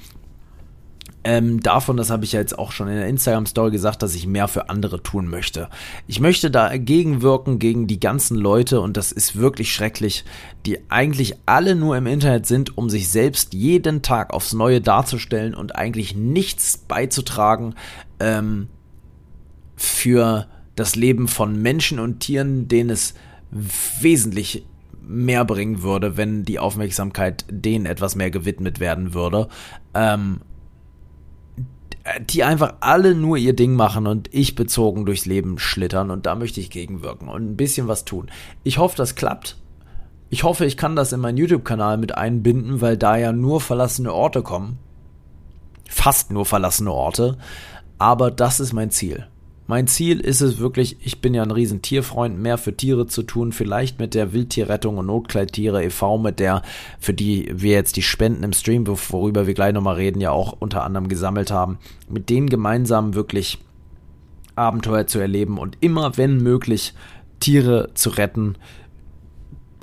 Ähm, davon, das habe ich ja jetzt auch schon in der Instagram-Story gesagt, dass ich mehr für andere tun möchte. Ich möchte dagegen wirken, gegen die ganzen Leute, und das ist wirklich schrecklich, die eigentlich alle nur im Internet sind, um sich selbst jeden Tag aufs Neue darzustellen und eigentlich nichts beizutragen ähm, für das Leben von Menschen und Tieren, denen es wesentlich mehr bringen würde, wenn die Aufmerksamkeit denen etwas mehr gewidmet werden würde. Ähm, die einfach alle nur ihr Ding machen und ich bezogen durchs Leben schlittern und da möchte ich gegenwirken und ein bisschen was tun. Ich hoffe, das klappt. Ich hoffe, ich kann das in meinen YouTube-Kanal mit einbinden, weil da ja nur verlassene Orte kommen. Fast nur verlassene Orte. Aber das ist mein Ziel. Mein Ziel ist es wirklich, ich bin ja ein riesen Tierfreund, mehr für Tiere zu tun, vielleicht mit der Wildtierrettung und Notkleidtiere e.V., mit der, für die wir jetzt die Spenden im Stream, worüber wir gleich nochmal reden, ja auch unter anderem gesammelt haben, mit denen gemeinsam wirklich Abenteuer zu erleben und immer, wenn möglich, Tiere zu retten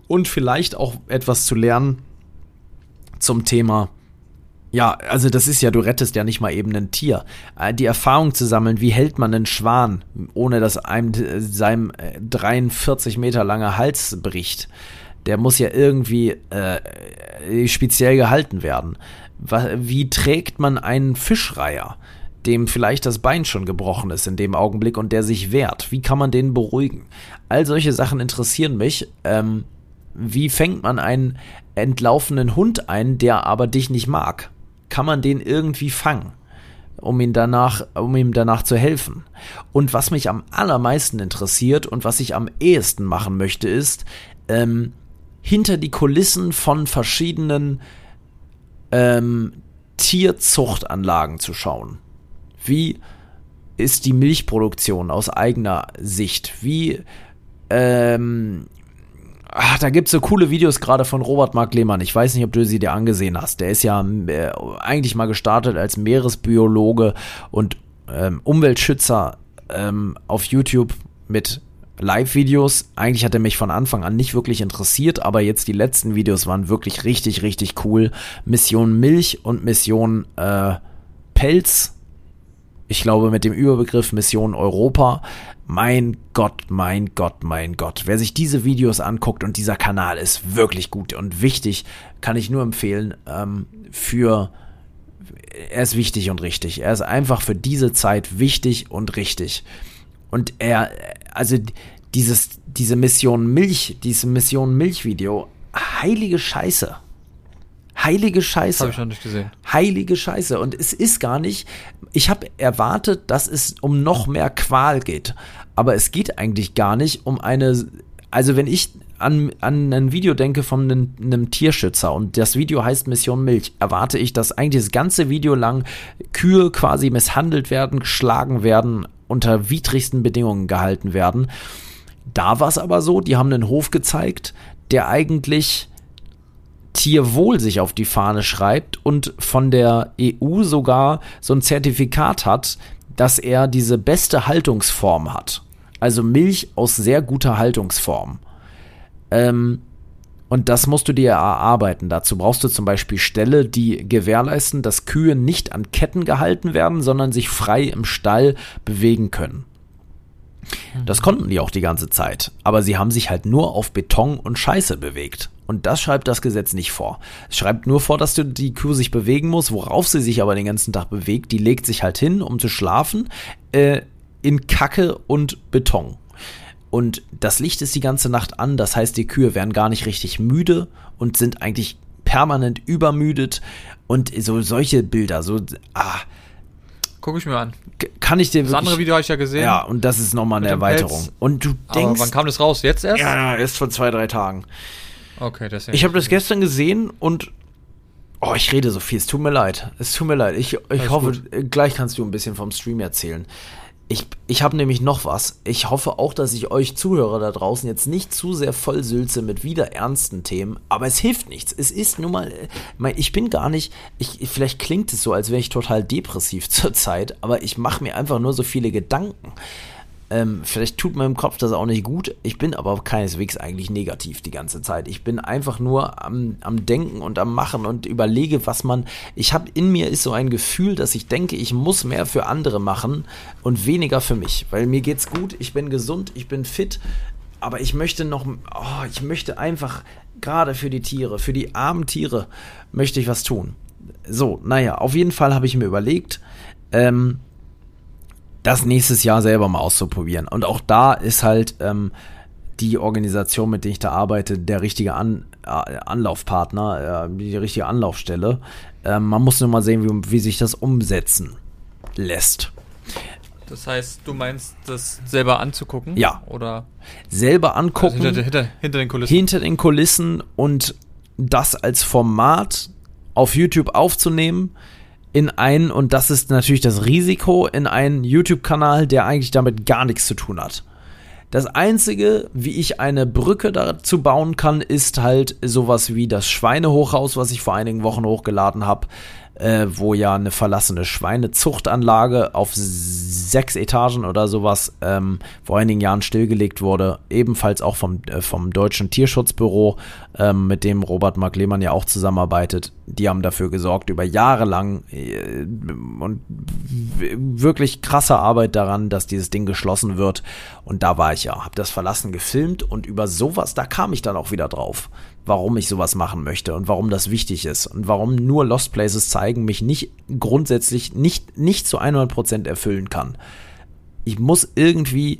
und vielleicht auch etwas zu lernen zum Thema ja, also das ist ja, du rettest ja nicht mal eben ein Tier. Äh, die Erfahrung zu sammeln, wie hält man einen Schwan, ohne dass einem seinem 43 äh, Meter langer Hals bricht. Der muss ja irgendwie äh, speziell gehalten werden. Wie trägt man einen Fischreiher, dem vielleicht das Bein schon gebrochen ist in dem Augenblick und der sich wehrt? Wie kann man den beruhigen? All solche Sachen interessieren mich. Ähm, wie fängt man einen entlaufenen Hund ein, der aber dich nicht mag? Kann man den irgendwie fangen, um ihn danach, um ihm danach zu helfen. Und was mich am allermeisten interessiert und was ich am ehesten machen möchte, ist, ähm, hinter die Kulissen von verschiedenen ähm, Tierzuchtanlagen zu schauen. Wie ist die Milchproduktion aus eigener Sicht? Wie ähm, Ach, da gibt's so coole Videos gerade von Robert Mark Lehmann. Ich weiß nicht, ob du sie dir angesehen hast. Der ist ja äh, eigentlich mal gestartet als Meeresbiologe und ähm, Umweltschützer ähm, auf YouTube mit Live-Videos. Eigentlich hat er mich von Anfang an nicht wirklich interessiert, aber jetzt die letzten Videos waren wirklich richtig, richtig cool. Mission Milch und Mission äh, Pelz. Ich glaube mit dem Überbegriff Mission Europa. Mein Gott, mein Gott, mein Gott. Wer sich diese Videos anguckt und dieser Kanal ist wirklich gut und wichtig, kann ich nur empfehlen, ähm, für er ist wichtig und richtig. Er ist einfach für diese Zeit wichtig und richtig. Und er, also dieses, diese Mission Milch, diese Mission Milch-Video, heilige Scheiße. Heilige Scheiße. Habe ich noch nicht gesehen. Heilige Scheiße. Und es ist gar nicht, ich habe erwartet, dass es um noch mehr Qual geht. Aber es geht eigentlich gar nicht um eine, also wenn ich an, an ein Video denke von einem, einem, Tierschützer und das Video heißt Mission Milch, erwarte ich, dass eigentlich das ganze Video lang Kühe quasi misshandelt werden, geschlagen werden, unter widrigsten Bedingungen gehalten werden. Da war es aber so, die haben einen Hof gezeigt, der eigentlich Tierwohl sich auf die Fahne schreibt und von der EU sogar so ein Zertifikat hat, dass er diese beste Haltungsform hat. Also Milch aus sehr guter Haltungsform. Ähm, und das musst du dir erarbeiten. Dazu brauchst du zum Beispiel Ställe, die gewährleisten, dass Kühe nicht an Ketten gehalten werden, sondern sich frei im Stall bewegen können. Das konnten die auch die ganze Zeit. Aber sie haben sich halt nur auf Beton und Scheiße bewegt. Und das schreibt das Gesetz nicht vor. Es schreibt nur vor, dass die Kuh sich bewegen muss, worauf sie sich aber den ganzen Tag bewegt. Die legt sich halt hin, um zu schlafen, äh, in Kacke und Beton. Und das Licht ist die ganze Nacht an, das heißt, die Kühe werden gar nicht richtig müde und sind eigentlich permanent übermüdet. Und so solche Bilder, so, ah, Guck ich mir an. Kann ich dir wirklich, Das andere Video habe ich ja gesehen. Ja, und das ist nochmal eine Erweiterung. Pelz. Und du denkst. Aber wann kam das raus? Jetzt erst? Ja, erst vor zwei, drei Tagen. Okay, deswegen. Ich habe das gestern gesehen und Oh, ich rede so viel. Es tut mir leid. Es tut mir leid. Ich, ich hoffe, gut. gleich kannst du ein bisschen vom Stream erzählen. Ich, ich habe nämlich noch was. Ich hoffe auch, dass ich euch Zuhörer da draußen jetzt nicht zu sehr vollsülze mit wieder ernsten Themen, aber es hilft nichts. Es ist nun mal, ich bin gar nicht, ich, vielleicht klingt es so, als wäre ich total depressiv zurzeit, aber ich mache mir einfach nur so viele Gedanken. Ähm, vielleicht tut meinem Kopf das auch nicht gut. Ich bin aber keineswegs eigentlich negativ die ganze Zeit. Ich bin einfach nur am, am Denken und am Machen und überlege, was man. Ich habe in mir ist so ein Gefühl, dass ich denke, ich muss mehr für andere machen und weniger für mich. Weil mir geht's gut, ich bin gesund, ich bin fit, aber ich möchte noch. Oh, ich möchte einfach gerade für die Tiere, für die armen Tiere, möchte ich was tun. So, naja, auf jeden Fall habe ich mir überlegt, ähm, das nächstes Jahr selber mal auszuprobieren. Und auch da ist halt ähm, die Organisation, mit der ich da arbeite, der richtige An äh, Anlaufpartner, äh, die richtige Anlaufstelle. Ähm, man muss nur mal sehen, wie, wie sich das umsetzen lässt. Das heißt, du meinst, das selber anzugucken? Ja. Oder? Selber angucken. Also hinter, hinter, hinter den Kulissen. Hinter den Kulissen und das als Format auf YouTube aufzunehmen in einen, und das ist natürlich das Risiko, in einen YouTube-Kanal, der eigentlich damit gar nichts zu tun hat. Das Einzige, wie ich eine Brücke dazu bauen kann, ist halt sowas wie das Schweinehochhaus, was ich vor einigen Wochen hochgeladen habe äh, wo ja eine verlassene Schweinezuchtanlage auf sechs Etagen oder sowas ähm, vor einigen Jahren stillgelegt wurde. Ebenfalls auch vom, äh, vom Deutschen Tierschutzbüro, ähm, mit dem Robert Mark Lehmann ja auch zusammenarbeitet. Die haben dafür gesorgt, über Jahre lang äh, und wirklich krasse Arbeit daran, dass dieses Ding geschlossen wird. Und da war ich ja, habe das verlassen gefilmt und über sowas, da kam ich dann auch wieder drauf warum ich sowas machen möchte und warum das wichtig ist und warum nur Lost Places zeigen mich nicht grundsätzlich nicht, nicht zu 100% erfüllen kann. Ich muss irgendwie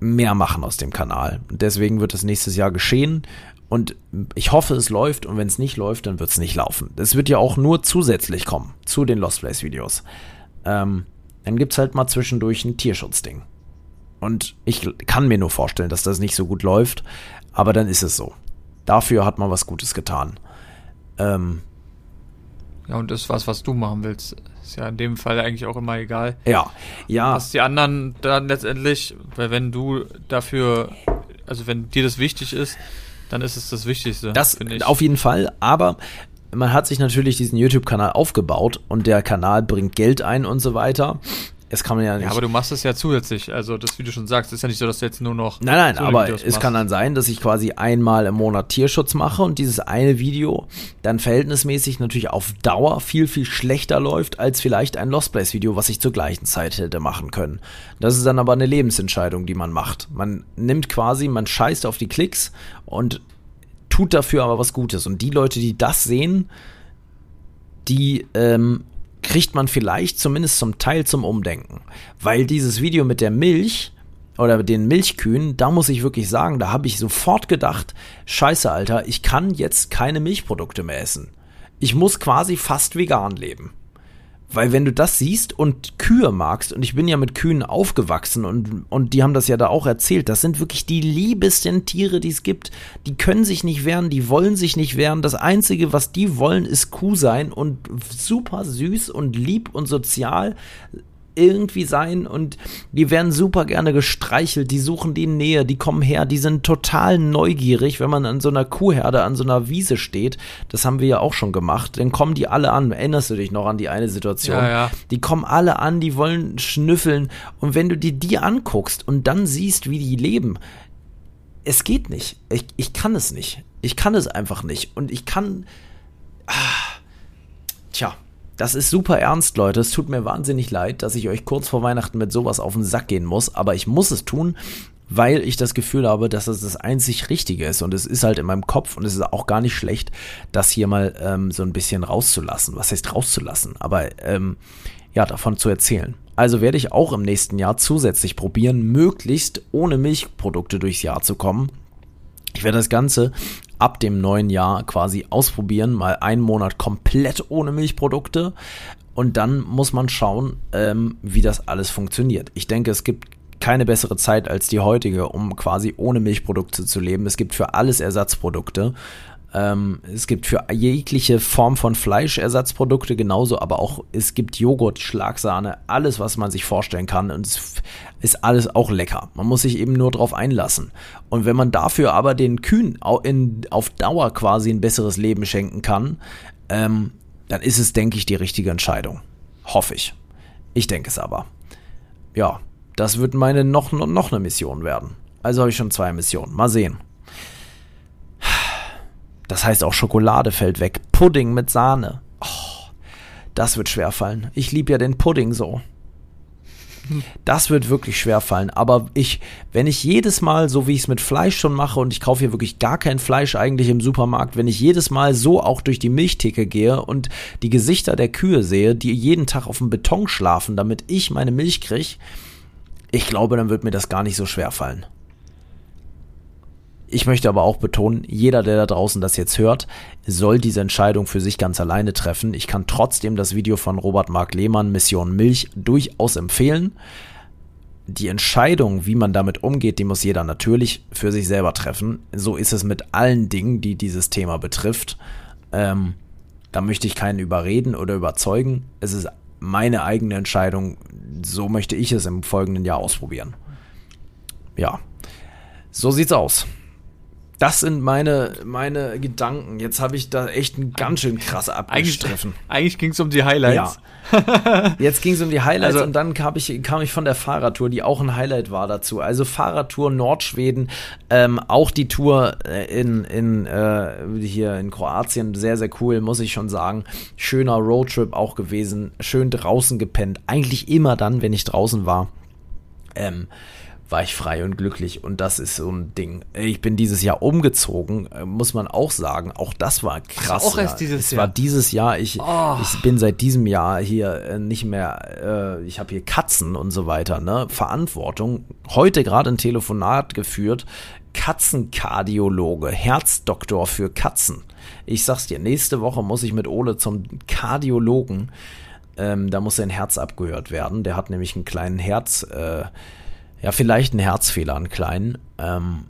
mehr machen aus dem Kanal. Deswegen wird es nächstes Jahr geschehen. Und ich hoffe, es läuft. Und wenn es nicht läuft, dann wird es nicht laufen. Es wird ja auch nur zusätzlich kommen zu den Lost Place Videos. Ähm, dann gibt es halt mal zwischendurch ein Tierschutzding. Und ich kann mir nur vorstellen, dass das nicht so gut läuft. Aber dann ist es so. Dafür hat man was Gutes getan. Ähm, ja, und das ist was, was du machen willst. Ist ja in dem Fall eigentlich auch immer egal. Ja, ja. Was die anderen dann letztendlich, weil wenn du dafür, also wenn dir das wichtig ist, dann ist es das Wichtigste. Das auf jeden Fall, aber man hat sich natürlich diesen YouTube-Kanal aufgebaut und der Kanal bringt Geld ein und so weiter. Es kann man ja nicht. Ja, aber du machst es ja zusätzlich. Also, das, wie du schon sagst, ist ja nicht so, dass du jetzt nur noch. Nein, nein, aber es machst. kann dann sein, dass ich quasi einmal im Monat Tierschutz mache und dieses eine Video dann verhältnismäßig natürlich auf Dauer viel, viel schlechter läuft als vielleicht ein Lost Place Video, was ich zur gleichen Zeit hätte machen können. Das ist dann aber eine Lebensentscheidung, die man macht. Man nimmt quasi, man scheißt auf die Klicks und tut dafür aber was Gutes. Und die Leute, die das sehen, die ähm, kriegt man vielleicht zumindest zum Teil zum Umdenken. Weil dieses Video mit der Milch oder den Milchkühen, da muss ich wirklich sagen, da habe ich sofort gedacht, scheiße Alter, ich kann jetzt keine Milchprodukte mehr essen. Ich muss quasi fast vegan leben. Weil wenn du das siehst und Kühe magst, und ich bin ja mit Kühen aufgewachsen und, und die haben das ja da auch erzählt, das sind wirklich die liebesten Tiere, die es gibt. Die können sich nicht wehren, die wollen sich nicht wehren. Das Einzige, was die wollen, ist Kuh sein und super süß und lieb und sozial irgendwie sein und die werden super gerne gestreichelt, die suchen die Nähe, die kommen her, die sind total neugierig, wenn man an so einer Kuhherde, an so einer Wiese steht. Das haben wir ja auch schon gemacht. Dann kommen die alle an. Erinnerst du dich noch an die eine Situation? Ja, ja. Die kommen alle an, die wollen schnüffeln und wenn du dir die anguckst und dann siehst, wie die leben, es geht nicht. Ich, ich kann es nicht. Ich kann es einfach nicht. Und ich kann. Ah, tja, das ist super ernst, Leute. Es tut mir wahnsinnig leid, dass ich euch kurz vor Weihnachten mit sowas auf den Sack gehen muss, aber ich muss es tun, weil ich das Gefühl habe, dass es das einzig Richtige ist. Und es ist halt in meinem Kopf und es ist auch gar nicht schlecht, das hier mal ähm, so ein bisschen rauszulassen. Was heißt rauszulassen? Aber ähm, ja, davon zu erzählen. Also werde ich auch im nächsten Jahr zusätzlich probieren, möglichst ohne Milchprodukte durchs Jahr zu kommen. Ich werde das Ganze ab dem neuen Jahr quasi ausprobieren, mal einen Monat komplett ohne Milchprodukte und dann muss man schauen, ähm, wie das alles funktioniert. Ich denke, es gibt keine bessere Zeit als die heutige, um quasi ohne Milchprodukte zu leben. Es gibt für alles Ersatzprodukte. Ähm, es gibt für jegliche Form von Fleischersatzprodukte genauso, aber auch es gibt Joghurt, Schlagsahne, alles, was man sich vorstellen kann. Und es ist alles auch lecker. Man muss sich eben nur drauf einlassen. Und wenn man dafür aber den Kühen auf Dauer quasi ein besseres Leben schenken kann, ähm, dann ist es, denke ich, die richtige Entscheidung. Hoffe ich. Ich denke es aber. Ja, das wird meine noch, noch eine Mission werden. Also habe ich schon zwei Missionen. Mal sehen. Das heißt auch Schokolade fällt weg. Pudding mit Sahne. Oh, das wird schwer fallen. Ich liebe ja den Pudding so. Das wird wirklich schwer fallen. Aber ich, wenn ich jedes Mal, so wie ich es mit Fleisch schon mache, und ich kaufe hier wirklich gar kein Fleisch eigentlich im Supermarkt, wenn ich jedes Mal so auch durch die Milchtheke gehe und die Gesichter der Kühe sehe, die jeden Tag auf dem Beton schlafen, damit ich meine Milch kriege, ich glaube, dann wird mir das gar nicht so schwer fallen. Ich möchte aber auch betonen, jeder, der da draußen das jetzt hört, soll diese Entscheidung für sich ganz alleine treffen. Ich kann trotzdem das Video von Robert Mark Lehmann, Mission Milch, durchaus empfehlen. Die Entscheidung, wie man damit umgeht, die muss jeder natürlich für sich selber treffen. So ist es mit allen Dingen, die dieses Thema betrifft. Ähm, da möchte ich keinen überreden oder überzeugen. Es ist meine eigene Entscheidung. So möchte ich es im folgenden Jahr ausprobieren. Ja, so sieht's aus das sind meine, meine Gedanken. Jetzt habe ich da echt ein ganz schön krass abgestriffen. Eigentlich, eigentlich ging es um die Highlights. Ja. Jetzt ging es um die Highlights also, und dann kam ich, kam ich von der Fahrradtour, die auch ein Highlight war dazu. Also Fahrradtour Nordschweden, ähm, auch die Tour äh, in, in äh, hier in Kroatien, sehr, sehr cool, muss ich schon sagen. Schöner Roadtrip auch gewesen, schön draußen gepennt. Eigentlich immer dann, wenn ich draußen war. Ähm, war ich frei und glücklich. Und das ist so ein Ding. Ich bin dieses Jahr umgezogen, äh, muss man auch sagen. Auch das war krass. Auch erst dieses es Jahr. war dieses Jahr. Ich, oh. ich bin seit diesem Jahr hier äh, nicht mehr, äh, ich habe hier Katzen und so weiter, ne? Verantwortung. Heute gerade ein Telefonat geführt. Katzenkardiologe, Herzdoktor für Katzen. Ich sag's dir, nächste Woche muss ich mit Ole zum Kardiologen. Ähm, da muss sein Herz abgehört werden. Der hat nämlich einen kleinen Herz. Äh, ja, vielleicht einen Herzfehler, einen kleinen. Ähm,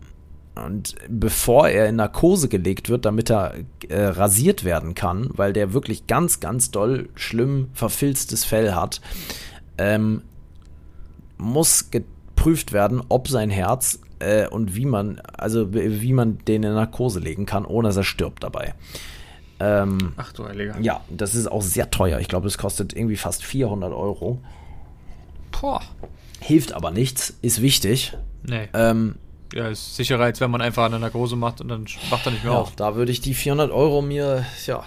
und bevor er in Narkose gelegt wird, damit er äh, rasiert werden kann, weil der wirklich ganz, ganz doll schlimm verfilztes Fell hat, ähm, muss geprüft werden, ob sein Herz äh, und wie man, also wie man den in Narkose legen kann, ohne dass er stirbt dabei. Ähm, Ach du Heiliger. Ja, das ist auch sehr teuer. Ich glaube, es kostet irgendwie fast 400 Euro. Boah. Hilft aber nichts, ist wichtig. Nee. Ähm, ja, ist sicherer, als wenn man einfach eine Narkose macht und dann wacht er nicht mehr ja, auf. Da würde ich die 400 Euro mir, ja,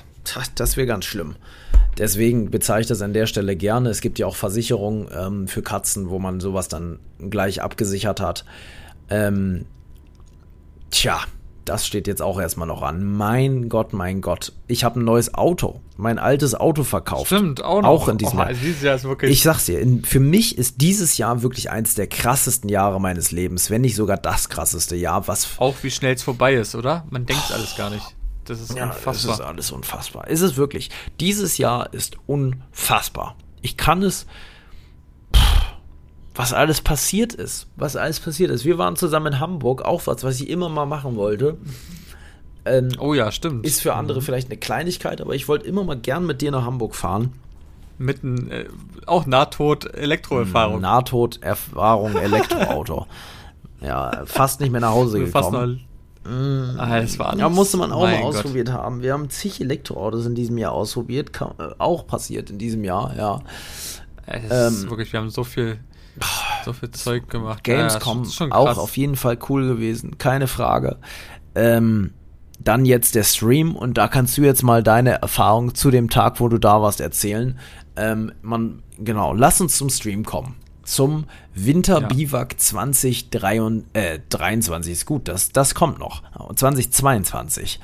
das wäre ganz schlimm. Deswegen bezeichne ich das an der Stelle gerne. Es gibt ja auch Versicherungen ähm, für Katzen, wo man sowas dann gleich abgesichert hat. Ähm, tja, das steht jetzt auch erstmal noch an. Mein Gott, mein Gott. Ich habe ein neues Auto. Mein altes Auto verkauft. Stimmt, auch noch. Auch in diesem oh, Jahr. Dieses Jahr ist wirklich ich sag's dir, in, für mich ist dieses Jahr wirklich eins der krassesten Jahre meines Lebens, wenn nicht sogar das krasseste Jahr. Was auch wie schnell es vorbei ist, oder? Man denkt oh, alles gar nicht. Das ist ja, unfassbar. Das ist alles unfassbar. Ist es wirklich. Dieses Jahr ist unfassbar. Ich kann es was alles passiert ist. Was alles passiert ist. Wir waren zusammen in Hamburg, auch was, was ich immer mal machen wollte. Ähm, oh ja, stimmt. Ist für andere mhm. vielleicht eine Kleinigkeit, aber ich wollte immer mal gern mit dir nach Hamburg fahren. Mit einem, äh, auch Nahtod-Elektroerfahrung. Nahtod-Erfahrung, Elektroauto. ja, fast nicht mehr nach Hause gekommen. Fast mal Mm. Ah, das war alles. Ja, musste man auch mal ausprobiert Gott. haben. Wir haben zig Elektroautos in diesem Jahr ausprobiert. Kam, äh, auch passiert in diesem Jahr, ja. Es ist ähm, wirklich, wir haben so viel so viel Zeug gemacht. Gamescom ja, auch auf jeden Fall cool gewesen, keine Frage. Ähm, dann jetzt der Stream und da kannst du jetzt mal deine Erfahrung zu dem Tag, wo du da warst, erzählen. Ähm, man, genau, lass uns zum Stream kommen. Zum Winterbiwak ja. 2023 äh, ist gut, das, das kommt noch. 2022.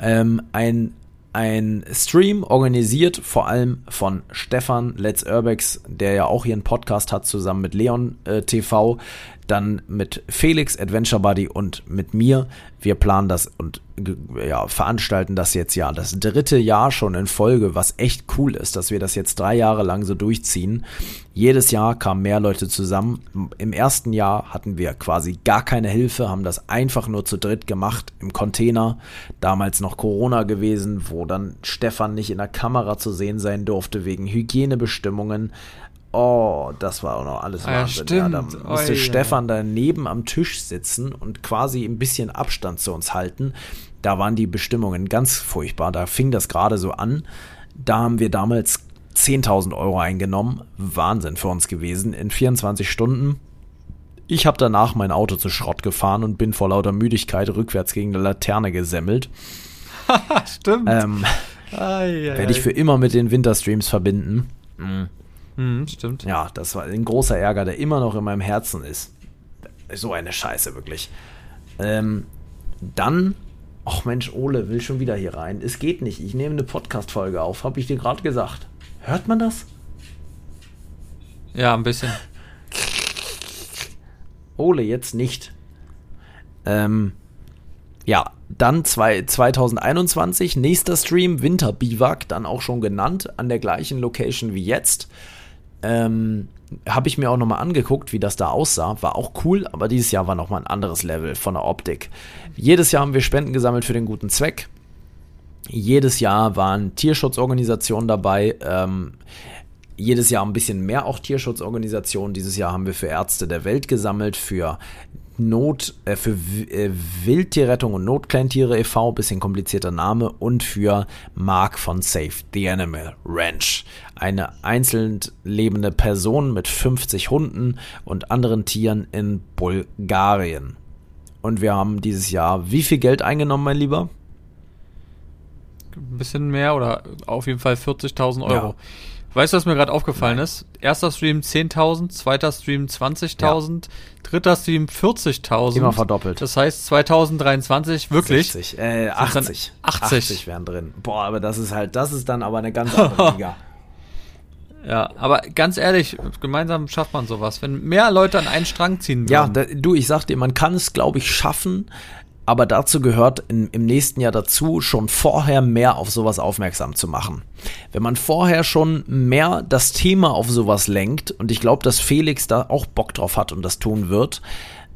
Ähm, ein ein Stream organisiert vor allem von Stefan Let's Urbex, der ja auch hier einen Podcast hat zusammen mit Leon äh, TV. Dann mit Felix, Adventure Buddy und mit mir. Wir planen das und ja, veranstalten das jetzt ja das dritte Jahr schon in Folge, was echt cool ist, dass wir das jetzt drei Jahre lang so durchziehen. Jedes Jahr kamen mehr Leute zusammen. Im ersten Jahr hatten wir quasi gar keine Hilfe, haben das einfach nur zu dritt gemacht im Container. Damals noch Corona gewesen, wo dann Stefan nicht in der Kamera zu sehen sein durfte wegen Hygienebestimmungen. Oh, das war auch noch alles ah, Wahnsinn. Ja, da musste Oi, Stefan daneben am Tisch sitzen und quasi ein bisschen Abstand zu uns halten. Da waren die Bestimmungen ganz furchtbar. Da fing das gerade so an. Da haben wir damals 10.000 Euro eingenommen. Wahnsinn für uns gewesen. In 24 Stunden. Ich habe danach mein Auto zu Schrott gefahren und bin vor lauter Müdigkeit rückwärts gegen eine Laterne gesemmelt. Stimmt. Ähm, Werde ich für immer mit den Winterstreams verbinden. Mhm. Mhm, stimmt. Ja, das war ein großer Ärger, der immer noch in meinem Herzen ist. So eine Scheiße, wirklich. Ähm, dann, ach Mensch, Ole will schon wieder hier rein. Es geht nicht. Ich nehme eine Podcast-Folge auf, habe ich dir gerade gesagt. Hört man das? Ja, ein bisschen. Ole, jetzt nicht. Ähm, ja, dann zwei, 2021, nächster Stream, Winterbiwak, dann auch schon genannt, an der gleichen Location wie jetzt. Ähm, habe ich mir auch nochmal angeguckt, wie das da aussah. War auch cool, aber dieses Jahr war nochmal ein anderes Level von der Optik. Jedes Jahr haben wir Spenden gesammelt für den guten Zweck. Jedes Jahr waren Tierschutzorganisationen dabei. Ähm, jedes Jahr ein bisschen mehr auch Tierschutzorganisationen. Dieses Jahr haben wir für Ärzte der Welt gesammelt, für Not, äh, für äh, Wildtierrettung und Notkleintiere e.V., bisschen komplizierter Name, und für Mark von Save the Animal Ranch. Eine einzeln lebende Person mit 50 Hunden und anderen Tieren in Bulgarien. Und wir haben dieses Jahr wie viel Geld eingenommen, mein Lieber? Ein bisschen mehr oder auf jeden Fall 40.000 Euro. Ja. Weißt du, was mir gerade aufgefallen Nein. ist? Erster Stream 10.000, zweiter Stream 20.000, ja. dritter Stream 40.000. Immer verdoppelt. Das heißt 2023 wirklich. 60, äh, 80. 80. 80 wären drin. Boah, aber das ist halt, das ist dann aber eine ganz andere Liga. Ja, aber ganz ehrlich, gemeinsam schafft man sowas. Wenn mehr Leute an einen Strang ziehen würden. Ja, da, du, ich sag dir, man kann es, glaube ich, schaffen, aber dazu gehört in, im nächsten Jahr dazu, schon vorher mehr auf sowas aufmerksam zu machen. Wenn man vorher schon mehr das Thema auf sowas lenkt, und ich glaube, dass Felix da auch Bock drauf hat und das tun wird,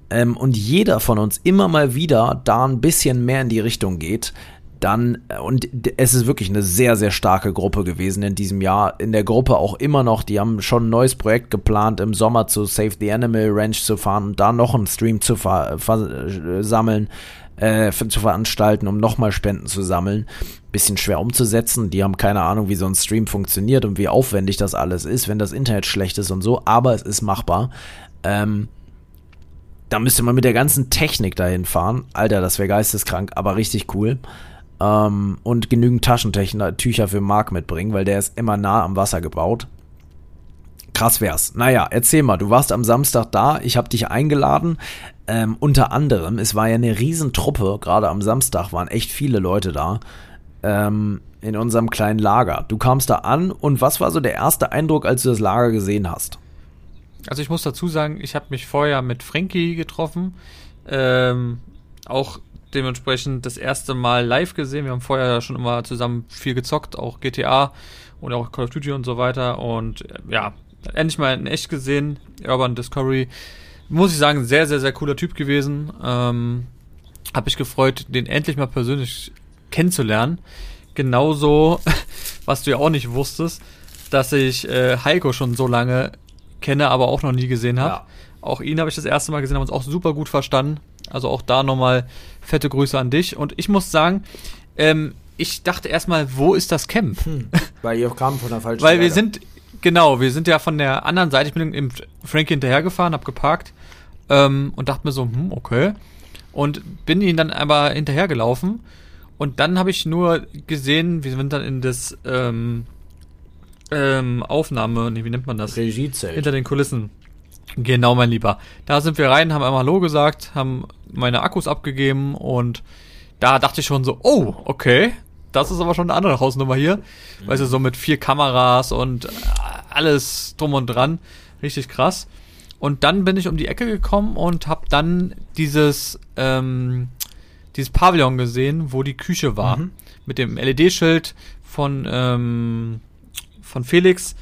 ähm, und jeder von uns immer mal wieder da ein bisschen mehr in die Richtung geht, dann, äh, und es ist wirklich eine sehr, sehr starke Gruppe gewesen in diesem Jahr. In der Gruppe auch immer noch, die haben schon ein neues Projekt geplant, im Sommer zu Save the Animal Ranch zu fahren und da noch einen Stream zu sammeln äh, zu veranstalten, um nochmal Spenden zu sammeln. Bisschen schwer umzusetzen. Die haben keine Ahnung, wie so ein Stream funktioniert und wie aufwendig das alles ist, wenn das Internet schlecht ist und so, aber es ist machbar. Ähm, da müsste man mit der ganzen Technik dahin fahren. Alter, das wäre geisteskrank, aber richtig cool. Ähm, und genügend Taschentücher für Mark mitbringen, weil der ist immer nah am Wasser gebaut. Krass wär's. Naja, erzähl mal, du warst am Samstag da, ich habe dich eingeladen. Ähm, unter anderem, es war ja eine Riesentruppe, gerade am Samstag waren echt viele Leute da. Ähm, in unserem kleinen Lager. Du kamst da an und was war so der erste Eindruck, als du das Lager gesehen hast? Also ich muss dazu sagen, ich habe mich vorher mit Frankie getroffen. Ähm, auch dementsprechend das erste Mal live gesehen. Wir haben vorher schon immer zusammen viel gezockt, auch GTA und auch Call of Duty und so weiter. Und äh, ja, endlich mal in echt gesehen. Urban Discovery. Muss ich sagen, sehr, sehr, sehr cooler Typ gewesen. Ähm, hab mich gefreut, den endlich mal persönlich kennenzulernen. Genauso, was du ja auch nicht wusstest, dass ich äh, Heiko schon so lange kenne, aber auch noch nie gesehen habe. Ja. Auch ihn habe ich das erste Mal gesehen, haben uns auch super gut verstanden. Also auch da nochmal fette Grüße an dich. Und ich muss sagen, ähm, ich dachte erstmal, wo ist das Camp? Hm, weil ihr kamen von der falschen Weil wir sind, Genau, wir sind ja von der anderen Seite, ich bin im Frankie hinterhergefahren, hab geparkt ähm, und dachte mir so, hm, okay. Und bin ihn dann aber hinterhergelaufen und dann habe ich nur gesehen, wir sind dann in das ähm, ähm, Aufnahme, nee, wie nennt man das? Regiezelt. Hinter den Kulissen. Genau, mein Lieber. Da sind wir rein, haben einmal Hallo gesagt, haben meine Akkus abgegeben und da dachte ich schon so, oh, okay, das ist aber schon eine andere Hausnummer hier. Mhm. Weißt du, so mit vier Kameras und alles drum und dran. Richtig krass. Und dann bin ich um die Ecke gekommen und habe dann dieses, ähm, dieses Pavillon gesehen, wo die Küche war. Mhm. Mit dem LED-Schild von, ähm, von Felix,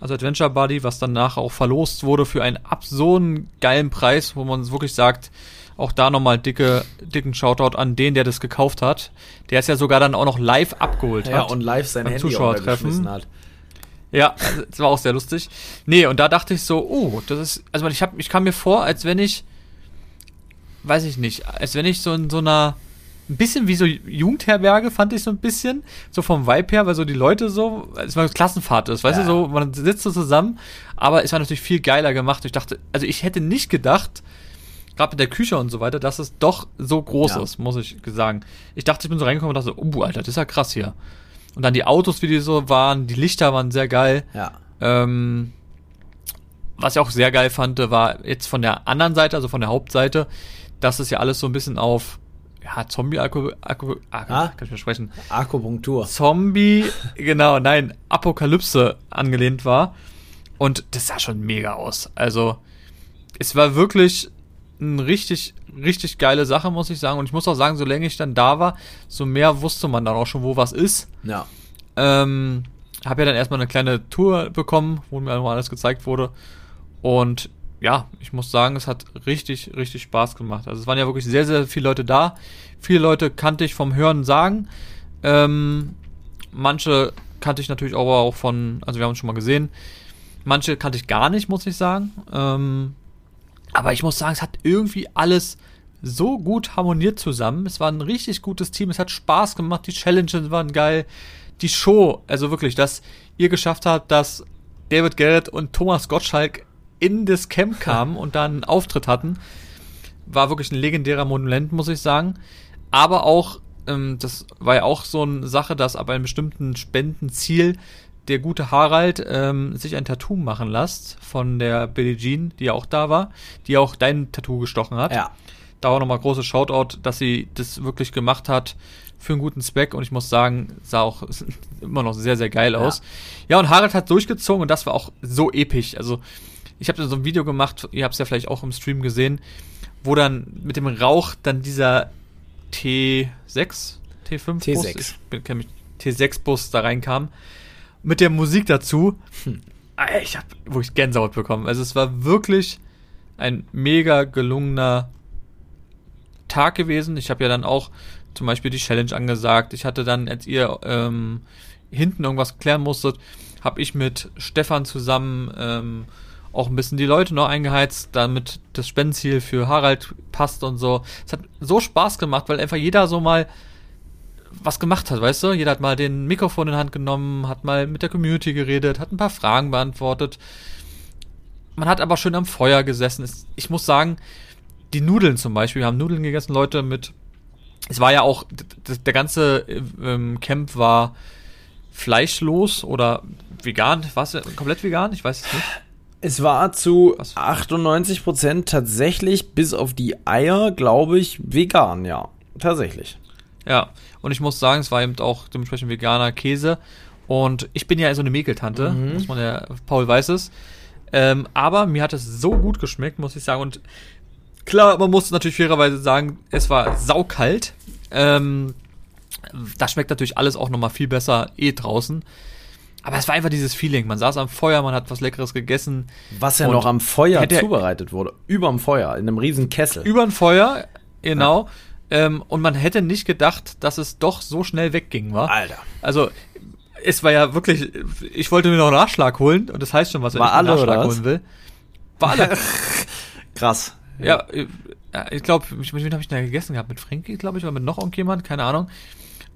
also Adventure Buddy, was danach auch verlost wurde für einen absurden geilen Preis, wo man wirklich sagt, auch da nochmal dicke, dicken Shoutout an den, der das gekauft hat. Der es ja sogar dann auch noch live abgeholt ja, hat. Ja, und live sein Handy Zuschauertreffen hat. Ja, also, das war auch sehr lustig. Nee, und da dachte ich so, oh, das ist, also ich hab, ich kam mir vor, als wenn ich, weiß ich nicht, als wenn ich so in so einer, ein bisschen wie so Jugendherberge, fand ich so ein bisschen, so vom Vibe her, weil so die Leute so, es war Klassenfahrt ist, weißt ja. du, so, man sitzt so zusammen, aber es war natürlich viel geiler gemacht. Ich dachte, also ich hätte nicht gedacht, gerade mit der Küche und so weiter, dass es doch so groß ja. ist, muss ich sagen. Ich dachte, ich bin so reingekommen und dachte so, oh, Alter, das ist ja krass hier. Und dann die Autos, wie die so waren, die Lichter waren sehr geil. Ja. Ähm, was ich auch sehr geil fand, war jetzt von der anderen Seite, also von der Hauptseite, dass es ja alles so ein bisschen auf ja, Zombie Akku, Akku, Akku ah, kann ich mir sprechen. Akupunktur. Zombie, genau, nein, Apokalypse angelehnt war. Und das sah schon mega aus. Also, es war wirklich ein richtig, richtig geile Sache, muss ich sagen. Und ich muss auch sagen, so länger ich dann da war, so mehr wusste man dann auch schon, wo was ist. Ja. Ähm, habe ja dann erstmal eine kleine Tour bekommen, wo mir mal alles gezeigt wurde. Und ja, ich muss sagen, es hat richtig, richtig Spaß gemacht. Also es waren ja wirklich sehr, sehr viele Leute da. Viele Leute kannte ich vom Hören sagen. Ähm, manche kannte ich natürlich aber auch von, also wir haben uns schon mal gesehen. Manche kannte ich gar nicht, muss ich sagen. Ähm, aber ich muss sagen, es hat irgendwie alles so gut harmoniert zusammen. Es war ein richtig gutes Team. Es hat Spaß gemacht. Die Challenges waren geil. Die Show, also wirklich, dass ihr geschafft habt, dass David Garrett und Thomas Gottschalk in das Camp kamen und dann einen Auftritt hatten, war wirklich ein legendärer Monument, muss ich sagen. Aber auch, ähm, das war ja auch so eine Sache, dass ab einem bestimmten Spendenziel der gute Harald ähm, sich ein Tattoo machen lässt von der Billie Jean, die ja auch da war, die auch dein Tattoo gestochen hat. Ja. Da auch nochmal großes Shoutout, dass sie das wirklich gemacht hat für einen guten Zweck und ich muss sagen, sah auch immer noch sehr, sehr geil aus. Ja, ja und Harald hat durchgezogen und das war auch so episch. Also, ich habe da so ein Video gemacht, ihr habt es ja vielleicht auch im Stream gesehen, wo dann mit dem Rauch dann dieser T6, T5 T6. Bus, ich kenne mich, T6 Bus da reinkam mit der Musik dazu. Hm. Ich habe wirklich Gänsehaut bekommen. Also es war wirklich ein mega gelungener Tag gewesen. Ich habe ja dann auch zum Beispiel die Challenge angesagt. Ich hatte dann, als ihr ähm, hinten irgendwas klären musstet, habe ich mit Stefan zusammen ähm, auch ein bisschen die Leute noch eingeheizt, damit das Spendenziel für Harald passt und so. Es hat so Spaß gemacht, weil einfach jeder so mal was gemacht hat, weißt du? Jeder hat mal den Mikrofon in Hand genommen, hat mal mit der Community geredet, hat ein paar Fragen beantwortet. Man hat aber schön am Feuer gesessen. Ich muss sagen, die Nudeln zum Beispiel, wir haben Nudeln gegessen, Leute, mit. Es war ja auch, der ganze ähm, Camp war fleischlos oder vegan. War es komplett vegan? Ich weiß es nicht. Es war zu 98% tatsächlich, bis auf die Eier, glaube ich, vegan, ja. Tatsächlich. Ja, und ich muss sagen, es war eben auch dementsprechend veganer Käse. Und ich bin ja so eine Mäkeltante, mhm. muss man ja, Paul weiß es. Ähm, aber mir hat es so gut geschmeckt, muss ich sagen. Und klar, man muss natürlich fairerweise sagen, es war saukalt. Ähm, das schmeckt natürlich alles auch nochmal viel besser eh draußen. Aber es war einfach dieses Feeling. Man saß am Feuer, man hat was Leckeres gegessen. Was ja noch am Feuer zubereitet wurde. Überm Feuer, in einem riesen Kessel. Überm Feuer, genau. Ja. Ähm, und man hätte nicht gedacht, dass es doch so schnell wegging, war. Alter. Also, es war ja wirklich, ich wollte mir noch einen Nachschlag holen und das heißt schon was, wenn war ich einen alle, Nachschlag holen will. War alle. Krass. Ja, äh, ich glaube, mit wem habe ich denn da gegessen gehabt? Mit Frankie, glaube ich, oder mit noch irgendjemand, keine Ahnung.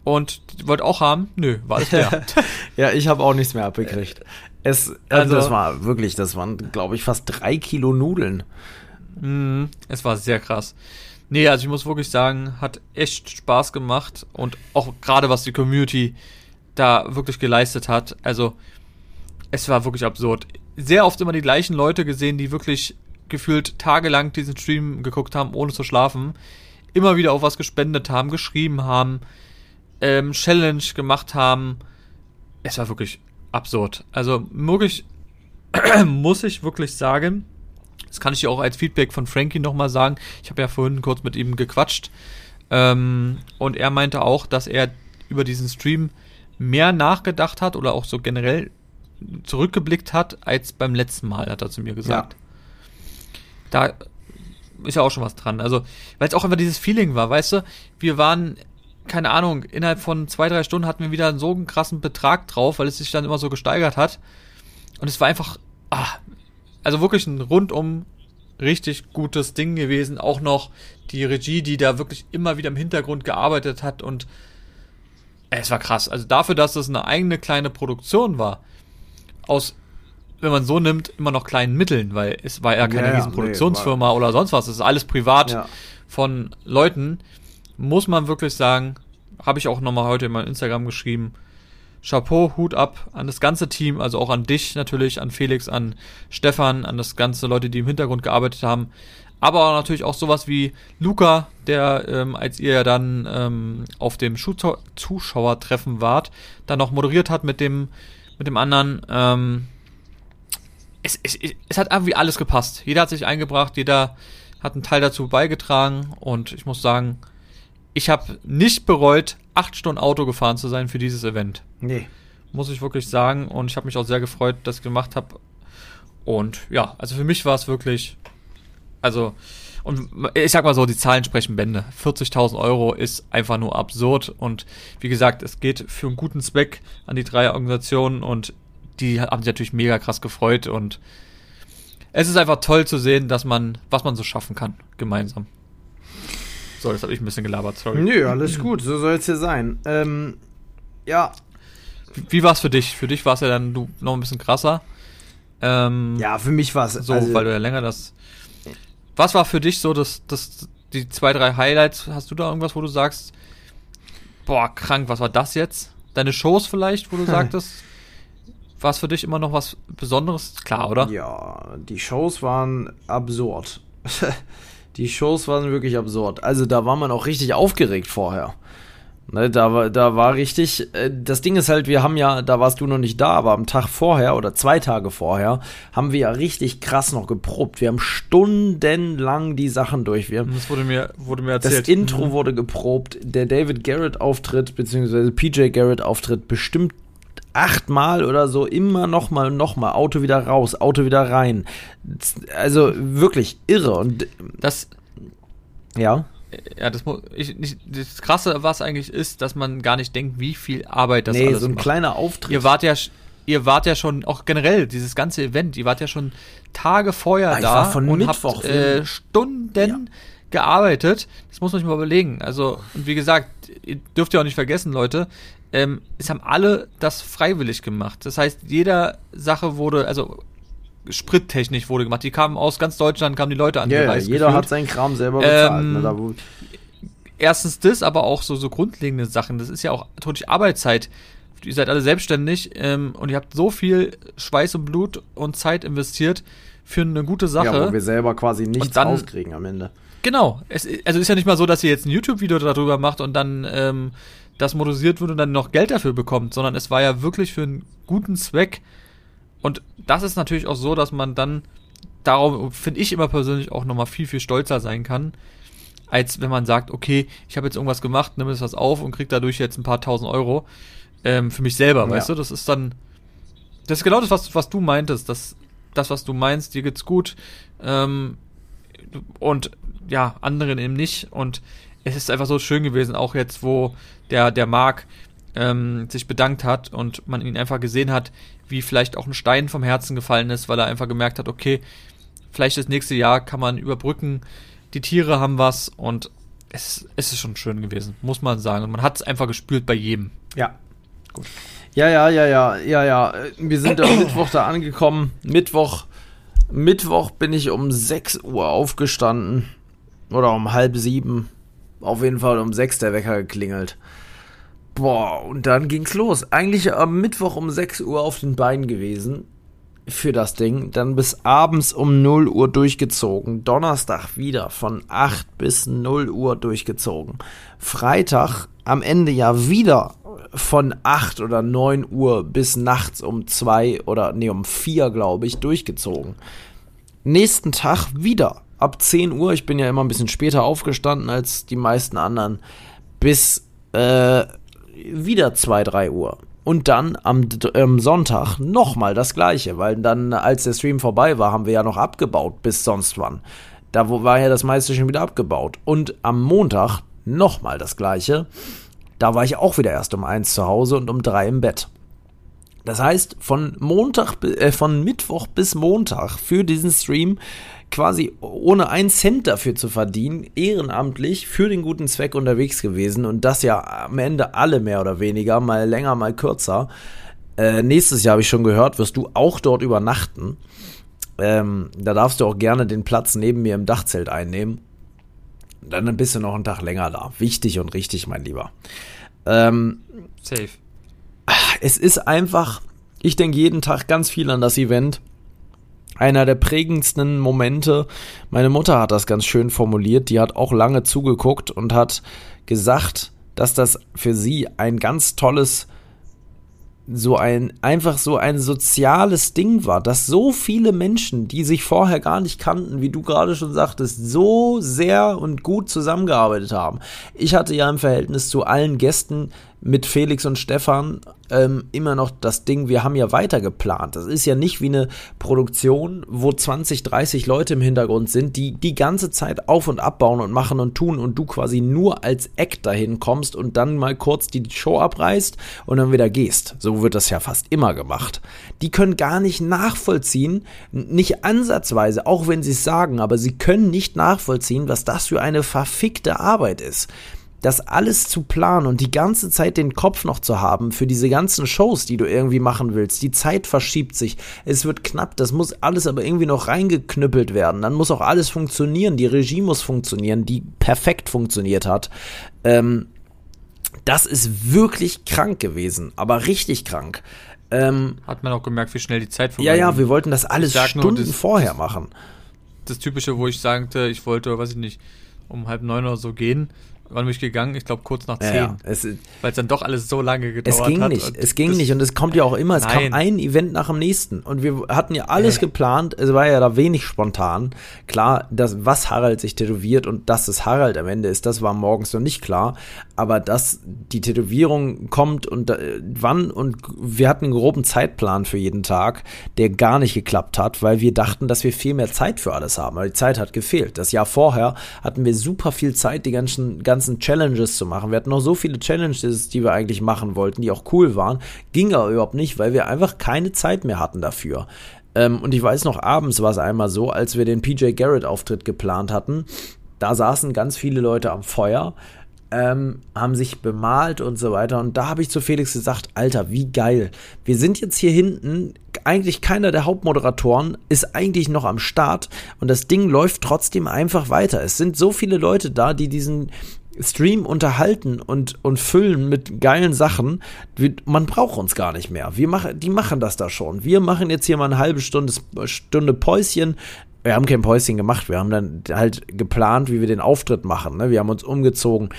Und wollte auch haben? Nö, war alles leer. ja, ich habe auch nichts mehr abgekriegt. Es, also, also das war wirklich, das waren, glaube ich, fast drei Kilo Nudeln. Mm, es war sehr krass. Nee, also ich muss wirklich sagen, hat echt Spaß gemacht und auch gerade was die Community da wirklich geleistet hat. Also es war wirklich absurd. Sehr oft immer die gleichen Leute gesehen, die wirklich gefühlt tagelang diesen Stream geguckt haben, ohne zu schlafen. Immer wieder auch was gespendet haben, geschrieben haben, ähm, Challenge gemacht haben. Es war wirklich absurd. Also wirklich, muss ich wirklich sagen, Das kann ich dir auch als Feedback von Frankie nochmal sagen. Ich habe ja vorhin kurz mit ihm gequatscht. Ähm, und er meinte auch, dass er über diesen Stream mehr nachgedacht hat oder auch so generell zurückgeblickt hat als beim letzten Mal, hat er zu mir gesagt. Ja. Da ist ja auch schon was dran. Also, weil es auch einfach dieses Feeling war, weißt du, wir waren, keine Ahnung, innerhalb von zwei, drei Stunden hatten wir wieder so einen krassen Betrag drauf, weil es sich dann immer so gesteigert hat. Und es war einfach, ah, also wirklich ein rundum richtig gutes Ding gewesen. Auch noch die Regie, die da wirklich immer wieder im Hintergrund gearbeitet hat und es war krass. Also dafür, dass es eine eigene kleine Produktion war, aus, wenn man so nimmt, immer noch kleinen Mitteln, weil es war ja keine ja, riesen Produktionsfirma nee, oder sonst was. Es ist alles privat ja. von Leuten. Muss man wirklich sagen, habe ich auch nochmal heute in meinem Instagram geschrieben. Chapeau, Hut ab an das ganze Team, also auch an dich natürlich, an Felix, an Stefan, an das ganze Leute, die im Hintergrund gearbeitet haben. Aber natürlich auch sowas wie Luca, der, ähm, als ihr ja dann ähm, auf dem Zuschauertreffen wart, dann noch moderiert hat mit dem mit dem anderen. Ähm, es, es, es hat irgendwie alles gepasst. Jeder hat sich eingebracht, jeder hat einen Teil dazu beigetragen und ich muss sagen, ich habe nicht bereut, acht Stunden Auto gefahren zu sein für dieses Event. Nee. Muss ich wirklich sagen und ich habe mich auch sehr gefreut, dass ich gemacht habe. Und ja, also für mich war es wirklich, also und ich sag mal so, die Zahlen sprechen Bände. 40.000 Euro ist einfach nur absurd. Und wie gesagt, es geht für einen guten Zweck an die drei Organisationen und die haben sich natürlich mega krass gefreut. Und es ist einfach toll zu sehen, dass man, was man so schaffen kann, gemeinsam. So, das habe ich ein bisschen gelabert, sorry. Nö, alles gut, so soll es ja sein. Ähm, ja. Wie, wie war es für dich? Für dich war es ja dann du, noch ein bisschen krasser. Ähm, ja, für mich war es so, also, weil du ja länger das was war für dich so das, das, die zwei, drei Highlights? Hast du da irgendwas, wo du sagst, boah, krank, was war das jetzt? Deine Shows vielleicht, wo du sagtest, war es für dich immer noch was Besonderes? Klar, oder? Ja, die Shows waren absurd. die Shows waren wirklich absurd. Also da war man auch richtig aufgeregt vorher. Ne, da, war, da war richtig, äh, das Ding ist halt, wir haben ja, da warst du noch nicht da, aber am Tag vorher oder zwei Tage vorher haben wir ja richtig krass noch geprobt. Wir haben stundenlang die Sachen durch. Wir, das wurde mir, wurde mir erzählt. Das Intro mhm. wurde geprobt, der David Garrett-Auftritt, beziehungsweise PJ Garrett-Auftritt bestimmt achtmal oder so, immer nochmal und nochmal, Auto wieder raus, Auto wieder rein. Also wirklich irre. Und das. Ja ja, das, ich, nicht, das Krasse, was eigentlich ist, dass man gar nicht denkt, wie viel Arbeit das nee, alles so ein macht. kleiner Auftritt. Ihr wart ja, ihr wart ja schon, auch generell, dieses ganze Event, ihr wart ja schon Tage vorher ah, da und Mittwoch, habt äh, Stunden ja. gearbeitet. Das muss man sich mal überlegen. Also, und wie gesagt, ihr dürft ja auch nicht vergessen, Leute, ähm, es haben alle das freiwillig gemacht. Das heißt, jeder Sache wurde, also Sprittechnik wurde gemacht. Die kamen aus ganz Deutschland, kamen die Leute an. Ja, yeah, jeder gefühlt. hat seinen Kram selber bezahlt. Ähm, ne, erstens das, aber auch so, so grundlegende Sachen. Das ist ja auch natürlich Arbeitszeit. Ihr seid alle selbstständig ähm, und ihr habt so viel Schweiß und Blut und Zeit investiert für eine gute Sache. Ja, wo wir selber quasi nichts dann, rauskriegen am Ende. Genau. Es, also ist ja nicht mal so, dass ihr jetzt ein YouTube-Video darüber macht und dann ähm, das modernisiert wird und dann noch Geld dafür bekommt, sondern es war ja wirklich für einen guten Zweck und das ist natürlich auch so, dass man dann darum, finde ich immer persönlich auch nochmal viel, viel stolzer sein kann, als wenn man sagt, okay, ich habe jetzt irgendwas gemacht, nimm es was auf und krieg dadurch jetzt ein paar tausend Euro ähm, für mich selber, ja. weißt du? Das ist dann, das ist genau das, was, was du meintest, das, das, was du meinst, dir geht's gut ähm, und ja, anderen eben nicht und es ist einfach so schön gewesen, auch jetzt, wo der, der Marc ähm, sich bedankt hat und man ihn einfach gesehen hat, wie vielleicht auch ein Stein vom Herzen gefallen ist, weil er einfach gemerkt hat, okay, vielleicht das nächste Jahr kann man überbrücken, die Tiere haben was und es, es ist schon schön gewesen, muss man sagen. Und man hat es einfach gespürt bei jedem. Ja. Gut. Ja, ja, ja, ja, ja, ja. Wir sind am Mittwoch da angekommen. Mittwoch, Mittwoch bin ich um 6 Uhr aufgestanden. Oder um halb sieben. Auf jeden Fall um 6 der Wecker geklingelt. Boah, und dann ging's los. Eigentlich am Mittwoch um 6 Uhr auf den Beinen gewesen für das Ding. Dann bis abends um 0 Uhr durchgezogen. Donnerstag wieder von 8 bis 0 Uhr durchgezogen. Freitag am Ende ja wieder von 8 oder 9 Uhr bis nachts um 2 oder nee, um 4, glaube ich, durchgezogen. nächsten Tag wieder ab 10 Uhr, ich bin ja immer ein bisschen später aufgestanden als die meisten anderen, bis äh, wieder 2, 3 Uhr. Und dann am, am Sonntag nochmal das gleiche, weil dann, als der Stream vorbei war, haben wir ja noch abgebaut bis sonst wann. Da war ja das meiste schon wieder abgebaut. Und am Montag nochmal das gleiche. Da war ich auch wieder erst um eins zu Hause und um drei im Bett. Das heißt, von Montag, äh, von Mittwoch bis Montag für diesen Stream quasi ohne einen Cent dafür zu verdienen, ehrenamtlich für den guten Zweck unterwegs gewesen und das ja am Ende alle mehr oder weniger, mal länger, mal kürzer. Äh, nächstes Jahr habe ich schon gehört, wirst du auch dort übernachten. Ähm, da darfst du auch gerne den Platz neben mir im Dachzelt einnehmen. Dann bist du noch einen Tag länger da. Wichtig und richtig, mein Lieber. Ähm, Safe. Es ist einfach, ich denke jeden Tag ganz viel an das Event einer der prägendsten Momente. Meine Mutter hat das ganz schön formuliert. Die hat auch lange zugeguckt und hat gesagt, dass das für sie ein ganz tolles so ein einfach so ein soziales Ding war, dass so viele Menschen, die sich vorher gar nicht kannten, wie du gerade schon sagtest, so sehr und gut zusammengearbeitet haben. Ich hatte ja im Verhältnis zu allen Gästen mit Felix und Stefan ähm, immer noch das Ding, wir haben ja weiter geplant. Das ist ja nicht wie eine Produktion, wo 20, 30 Leute im Hintergrund sind, die die ganze Zeit auf und abbauen und machen und tun und du quasi nur als Act dahin kommst und dann mal kurz die Show abreißt und dann wieder gehst. So wird das ja fast immer gemacht. Die können gar nicht nachvollziehen, nicht ansatzweise, auch wenn sie es sagen, aber sie können nicht nachvollziehen, was das für eine verfickte Arbeit ist das alles zu planen und die ganze Zeit den Kopf noch zu haben für diese ganzen Shows, die du irgendwie machen willst. Die Zeit verschiebt sich, es wird knapp, das muss alles aber irgendwie noch reingeknüppelt werden. Dann muss auch alles funktionieren, die Regie muss funktionieren, die perfekt funktioniert hat. Ähm, das ist wirklich krank gewesen, aber richtig krank. Ähm, hat man auch gemerkt, wie schnell die Zeit vorbei Ja, ja, wir wollten das alles Stunden das, vorher machen. Das Typische, wo ich sagte, ich wollte, weiß ich nicht, um halb neun oder so gehen wann bin ich gegangen? Ich glaube kurz nach zehn. Ja, weil es dann doch alles so lange gedauert hat. Es ging nicht, es ging nicht und es kommt ja auch immer, es nein. kam ein Event nach dem nächsten und wir hatten ja alles äh. geplant, es war ja da wenig spontan. Klar, das, was Harald sich tätowiert und dass es Harald am Ende ist, das war morgens noch nicht klar, aber dass die Tätowierung kommt und äh, wann und wir hatten einen groben Zeitplan für jeden Tag, der gar nicht geklappt hat, weil wir dachten, dass wir viel mehr Zeit für alles haben, aber die Zeit hat gefehlt. Das Jahr vorher hatten wir super viel Zeit, die ganzen, ganzen ganzen Challenges zu machen. Wir hatten noch so viele Challenges, die wir eigentlich machen wollten, die auch cool waren. Ging aber überhaupt nicht, weil wir einfach keine Zeit mehr hatten dafür. Ähm, und ich weiß noch, abends war es einmal so, als wir den PJ Garrett-Auftritt geplant hatten. Da saßen ganz viele Leute am Feuer. Ähm, haben sich bemalt und so weiter. Und da habe ich zu Felix gesagt, Alter, wie geil. Wir sind jetzt hier hinten, eigentlich keiner der Hauptmoderatoren ist eigentlich noch am Start und das Ding läuft trotzdem einfach weiter. Es sind so viele Leute da, die diesen Stream unterhalten und, und füllen mit geilen Sachen. Man braucht uns gar nicht mehr. Wir machen, die machen das da schon. Wir machen jetzt hier mal eine halbe Stunde, Stunde Päuschen. Wir haben kein Päuschen gemacht. Wir haben dann halt geplant, wie wir den Auftritt machen. Ne? Wir haben uns umgezogen.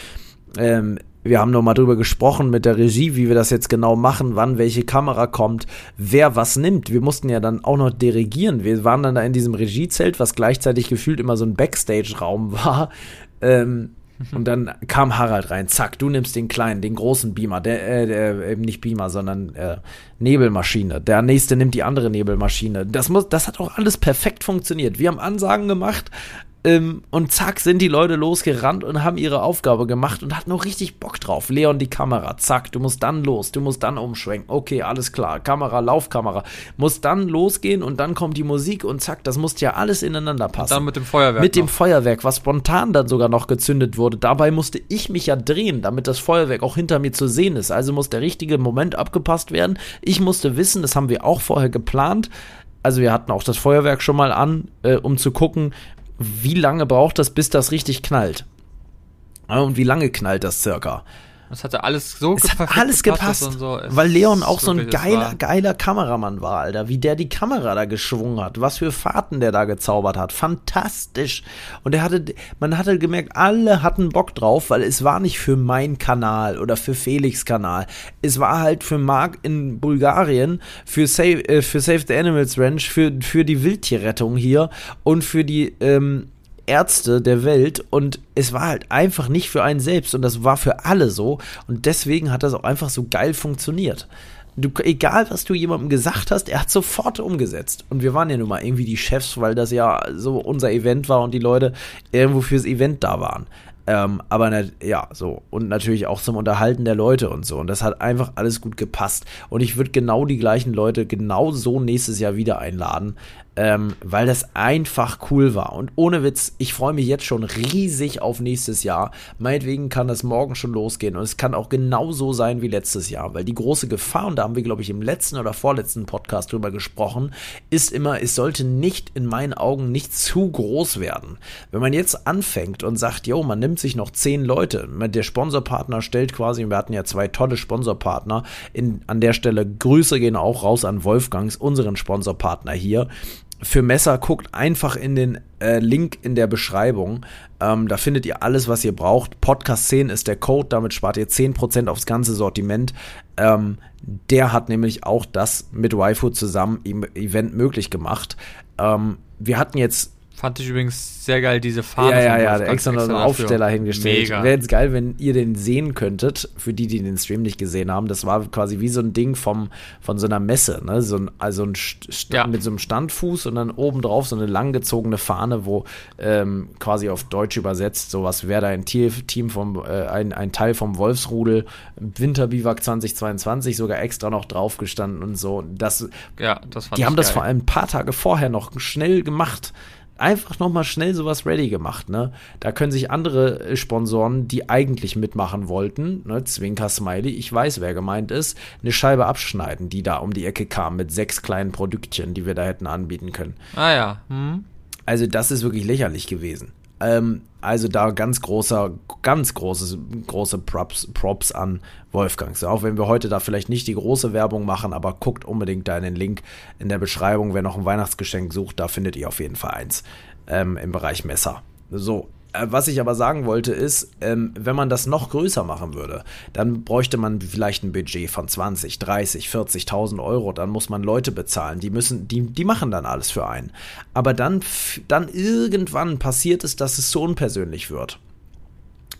Ähm, wir haben nochmal drüber gesprochen mit der Regie, wie wir das jetzt genau machen, wann welche Kamera kommt, wer was nimmt. Wir mussten ja dann auch noch dirigieren. Wir waren dann da in diesem Regiezelt, was gleichzeitig gefühlt immer so ein Backstage-Raum war. Ähm, und dann kam Harald rein, zack, du nimmst den kleinen, den großen Beamer, der, äh, der eben nicht Beamer, sondern äh, Nebelmaschine. Der nächste nimmt die andere Nebelmaschine. Das muss, das hat auch alles perfekt funktioniert. Wir haben Ansagen gemacht, ähm, und zack, sind die Leute losgerannt und haben ihre Aufgabe gemacht und hatten noch richtig Bock drauf. Leon die Kamera, zack, du musst dann los, du musst dann umschwenken. Okay, alles klar. Kamera, Laufkamera. Muss dann losgehen und dann kommt die Musik und zack, das muss ja alles ineinander passen. Und dann mit dem Feuerwerk. Mit noch. dem Feuerwerk, was spontan dann sogar noch gezündet wurde. Dabei musste ich mich ja drehen, damit das Feuerwerk auch hinter mir zu sehen ist. Also muss der richtige Moment abgepasst werden. Ich musste wissen, das haben wir auch vorher geplant. Also wir hatten auch das Feuerwerk schon mal an, äh, um zu gucken, wie lange braucht das, bis das richtig knallt? Und wie lange knallt das circa? Das hatte alles so es hat alles gepasst, so. weil Leon auch so ein geiler, geiler Kameramann war, Alter. Wie der die Kamera da geschwungen hat, was für Fahrten der da gezaubert hat. Fantastisch. Und er hatte, man hatte gemerkt, alle hatten Bock drauf, weil es war nicht für mein Kanal oder für Felix Kanal. Es war halt für Marc in Bulgarien, für Save, äh, für Save the Animals Ranch, für, für die Wildtierrettung hier und für die, ähm, Ärzte der Welt und es war halt einfach nicht für einen selbst und das war für alle so und deswegen hat das auch einfach so geil funktioniert. Du, egal was du jemandem gesagt hast, er hat sofort umgesetzt. Und wir waren ja nun mal irgendwie die Chefs, weil das ja so unser Event war und die Leute irgendwo fürs Event da waren. Ähm, aber ne, ja, so. Und natürlich auch zum Unterhalten der Leute und so. Und das hat einfach alles gut gepasst. Und ich würde genau die gleichen Leute genau so nächstes Jahr wieder einladen ähm, weil das einfach cool war. Und ohne Witz, ich freue mich jetzt schon riesig auf nächstes Jahr. Meinetwegen kann das morgen schon losgehen und es kann auch genauso sein wie letztes Jahr, weil die große Gefahr, und da haben wir, glaube ich, im letzten oder vorletzten Podcast drüber gesprochen, ist immer, es sollte nicht in meinen Augen nicht zu groß werden. Wenn man jetzt anfängt und sagt, jo, man nimmt sich noch zehn Leute, der Sponsorpartner stellt quasi, wir hatten ja zwei tolle Sponsorpartner, in, an der Stelle Grüße gehen auch raus an Wolfgangs, unseren Sponsorpartner hier für Messer guckt einfach in den äh, Link in der Beschreibung. Ähm, da findet ihr alles, was ihr braucht. Podcast 10 ist der Code, damit spart ihr 10% aufs ganze Sortiment. Ähm, der hat nämlich auch das mit Waifu zusammen im Event möglich gemacht. Ähm, wir hatten jetzt Fand ich übrigens sehr geil, diese Fahne. Ja, ja, ja, der extra noch einen Aufsteller hingestellt. Wäre jetzt geil, wenn ihr den sehen könntet, für die, die den Stream nicht gesehen haben. Das war quasi wie so ein Ding vom, von so einer Messe, ne? So ein, also ein St ja. mit so einem Standfuß und dann obendrauf so eine langgezogene Fahne, wo ähm, quasi auf Deutsch übersetzt, sowas wäre da ein Team vom, äh, ein, ein Teil vom Wolfsrudel, Winterbiwak 2022 sogar extra noch drauf gestanden und so. Das, ja, das fand Die haben geil. das vor allem ein paar Tage vorher noch schnell gemacht einfach nochmal schnell sowas ready gemacht, ne? Da können sich andere äh, Sponsoren, die eigentlich mitmachen wollten, ne, Zwinker Smiley, ich weiß, wer gemeint ist, eine Scheibe abschneiden, die da um die Ecke kam mit sechs kleinen Produktchen, die wir da hätten anbieten können. Ah ja. Hm. Also das ist wirklich lächerlich gewesen. Ähm, also da ganz großer, ganz großes, große Props, Props an Wolfgang. So, auch wenn wir heute da vielleicht nicht die große Werbung machen, aber guckt unbedingt da in den Link in der Beschreibung, wer noch ein Weihnachtsgeschenk sucht, da findet ihr auf jeden Fall eins ähm, im Bereich Messer. So, was ich aber sagen wollte ist, ähm, wenn man das noch größer machen würde, dann bräuchte man vielleicht ein Budget von 20, 30, 40.000 Euro. Dann muss man Leute bezahlen. Die müssen, die, die machen dann alles für einen. Aber dann, dann irgendwann passiert es, dass es so unpersönlich wird.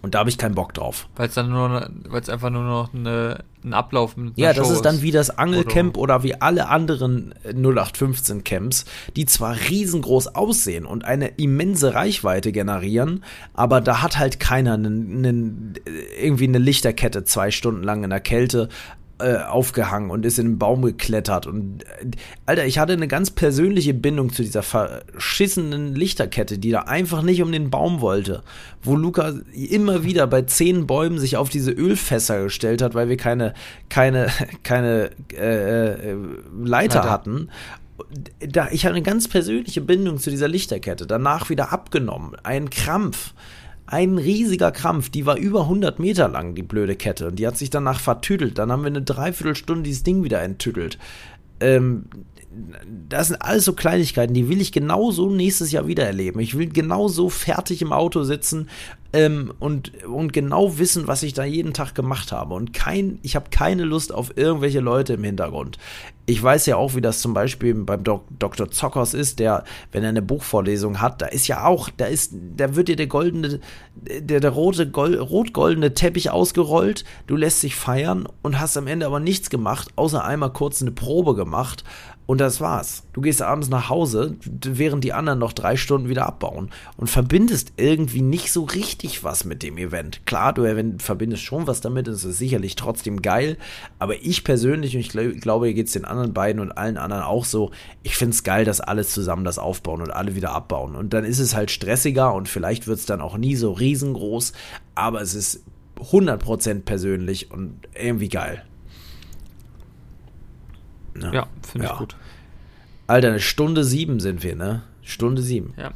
Und da habe ich keinen Bock drauf. Weil es dann nur, weil es einfach nur noch eine, ein Ablauf mit Ja, das Show ist dann wie das Angelcamp oder. oder wie alle anderen 0815 Camps, die zwar riesengroß aussehen und eine immense Reichweite generieren, aber da hat halt keiner einen, einen, irgendwie eine Lichterkette zwei Stunden lang in der Kälte äh, aufgehangen und ist in den Baum geklettert. Und äh, Alter, ich hatte eine ganz persönliche Bindung zu dieser verschissenen Lichterkette, die da einfach nicht um den Baum wollte. Wo Luca immer wieder bei zehn Bäumen sich auf diese Ölfässer gestellt hat, weil wir keine, keine, keine äh, äh Leiter Alter. hatten da, ich hatte eine ganz persönliche Bindung zu dieser Lichterkette. Danach wieder abgenommen. Ein Krampf ein riesiger Krampf, die war über 100 Meter lang, die blöde Kette. Und die hat sich danach vertüdelt. Dann haben wir eine Dreiviertelstunde dieses Ding wieder enttüdelt. Ähm, das sind alles so Kleinigkeiten, die will ich genauso nächstes Jahr wieder erleben. Ich will genauso fertig im Auto sitzen ähm, und, und genau wissen, was ich da jeden Tag gemacht habe. Und kein, ich habe keine Lust auf irgendwelche Leute im Hintergrund. Ich weiß ja auch, wie das zum Beispiel beim Dok Dr. Zockers ist, der, wenn er eine Buchvorlesung hat, da ist ja auch, da ist, da wird dir der goldene, der, der rote, rot-goldene Teppich ausgerollt, du lässt dich feiern und hast am Ende aber nichts gemacht, außer einmal kurz eine Probe gemacht und das war's. Du gehst abends nach Hause, während die anderen noch drei Stunden wieder abbauen und verbindest irgendwie nicht so richtig was mit dem Event. Klar, du verbindest schon was damit, es ist sicherlich trotzdem geil, aber ich persönlich, und ich glaube, hier geht's den anderen beiden und allen anderen auch so, ich find's geil, dass alle zusammen das aufbauen und alle wieder abbauen. Und dann ist es halt stressiger und vielleicht wird's dann auch nie so riesengroß, aber es ist 100% persönlich und irgendwie geil. Ja, ja finde ja. ich gut. Alter, eine Stunde sieben sind wir, ne? Stunde sieben. Ja.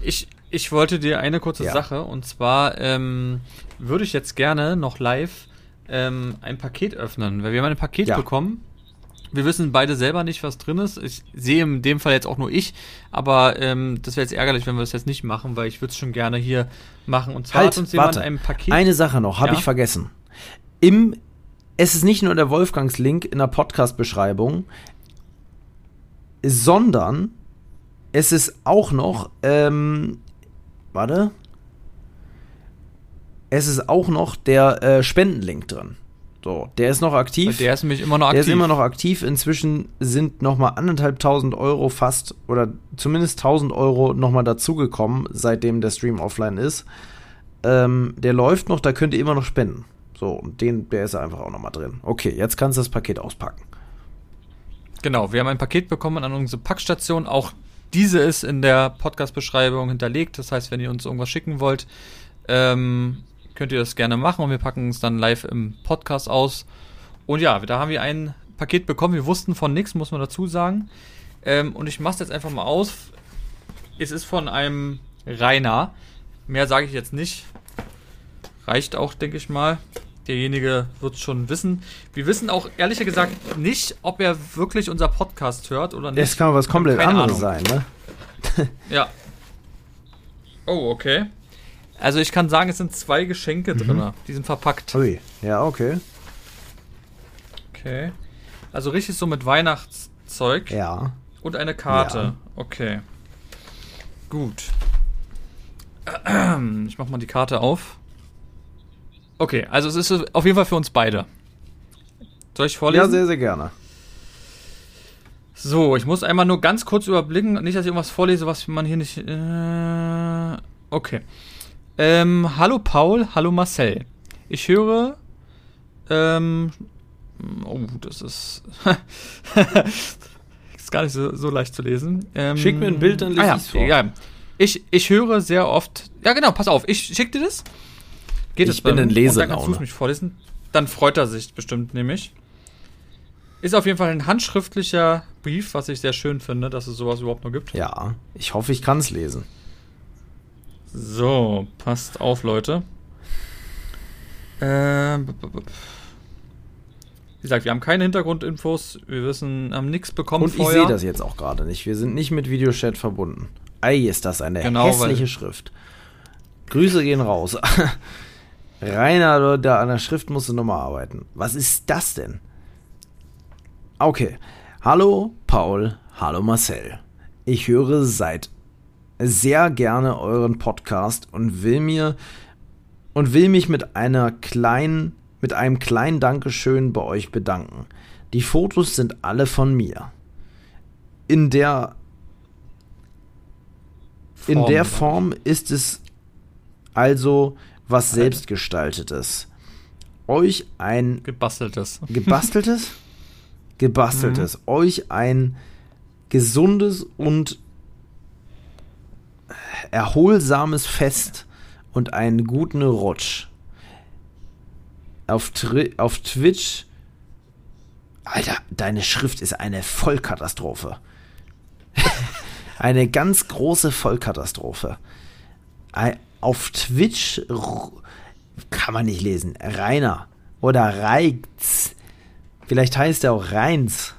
Ich, ich wollte dir eine kurze ja. Sache und zwar ähm, würde ich jetzt gerne noch live ähm, ein Paket öffnen, weil wir haben ein Paket ja. bekommen. Wir wissen beide selber nicht, was drin ist. Ich sehe in dem Fall jetzt auch nur ich, aber ähm, das wäre jetzt ärgerlich, wenn wir das jetzt nicht machen, weil ich würde es schon gerne hier machen. Und zwar halt, hat uns jemand warte. ein Paket. Eine Sache noch, habe ja? ich vergessen. Im es ist nicht nur der Wolfgangs-Link in der Podcast-Beschreibung, sondern es ist auch noch, ähm, warte, es ist auch noch der äh, Spendenlink drin. So, der ist noch aktiv. Der ist nämlich immer noch aktiv. Der ist immer noch aktiv. Inzwischen sind nochmal anderthalbtausend Euro fast oder zumindest tausend Euro nochmal dazugekommen, seitdem der Stream offline ist. Ähm, der läuft noch, da könnt ihr immer noch spenden. So, und den, der ist einfach auch nochmal drin. Okay, jetzt kannst du das Paket auspacken. Genau, wir haben ein Paket bekommen an unsere Packstation. Auch diese ist in der Podcast-Beschreibung hinterlegt. Das heißt, wenn ihr uns irgendwas schicken wollt, ähm, könnt ihr das gerne machen und wir packen es dann live im Podcast aus. Und ja, da haben wir ein Paket bekommen. Wir wussten von nichts, muss man dazu sagen. Ähm, und ich mache es jetzt einfach mal aus. Es ist von einem Rainer. Mehr sage ich jetzt nicht. Reicht auch, denke ich mal. Derjenige wird es schon wissen. Wir wissen auch ehrlich gesagt nicht, ob er wirklich unser Podcast hört oder nicht. Es kann was komplett anderes sein, ne? ja. Oh, okay. Also ich kann sagen, es sind zwei Geschenke mhm. drin. Die sind verpackt. Ui, ja, okay. Okay. Also richtig so mit Weihnachtszeug. Ja. Und eine Karte. Ja. Okay. Gut. Ich mach mal die Karte auf. Okay, also es ist auf jeden Fall für uns beide. Soll ich vorlesen? Ja, sehr, sehr gerne. So, ich muss einmal nur ganz kurz überblicken. Nicht, dass ich irgendwas vorlese, was man hier nicht. Äh, okay. Ähm, hallo Paul, hallo Marcel. Ich höre. Ähm, oh, das ist. ist gar nicht so, so leicht zu lesen. Ähm, Schick mir ein Bild, dann lese ah, ja, vor. Ja, ich, ich höre sehr oft. Ja, genau, pass auf, ich schick dir das. Geht ich es bin in Leselaune. Dann kannst du mich vorlesen. Dann freut er sich bestimmt nämlich. Ist auf jeden Fall ein handschriftlicher Brief, was ich sehr schön finde, dass es sowas überhaupt noch gibt. Ja, ich hoffe, ich kann es lesen. So, passt auf, Leute. Äh, wie gesagt, wir haben keine Hintergrundinfos, wir wissen, haben nichts bekommen Und vorher. ich sehe das jetzt auch gerade nicht. Wir sind nicht mit Videochat verbunden. Ei, ist das eine genau, hässliche Schrift. Grüße gehen raus. Rainer, da an der Schrift musst du nochmal arbeiten. Was ist das denn? Okay. Hallo Paul, hallo Marcel. Ich höre seit sehr gerne euren Podcast und will mir und will mich mit einer kleinen mit einem kleinen Dankeschön bei euch bedanken. Die Fotos sind alle von mir. In der Form, in der Form ist es also was selbstgestaltetes. Euch ein gebasteltes. Gebasteltes? Gebasteltes. Mhm. Euch ein gesundes und erholsames Fest und einen guten Rutsch. Auf, Tri auf Twitch. Alter, deine Schrift ist eine Vollkatastrophe. eine ganz große Vollkatastrophe. Auf Twitch kann man nicht lesen. Rainer oder Reiz. Vielleicht heißt er auch Reins.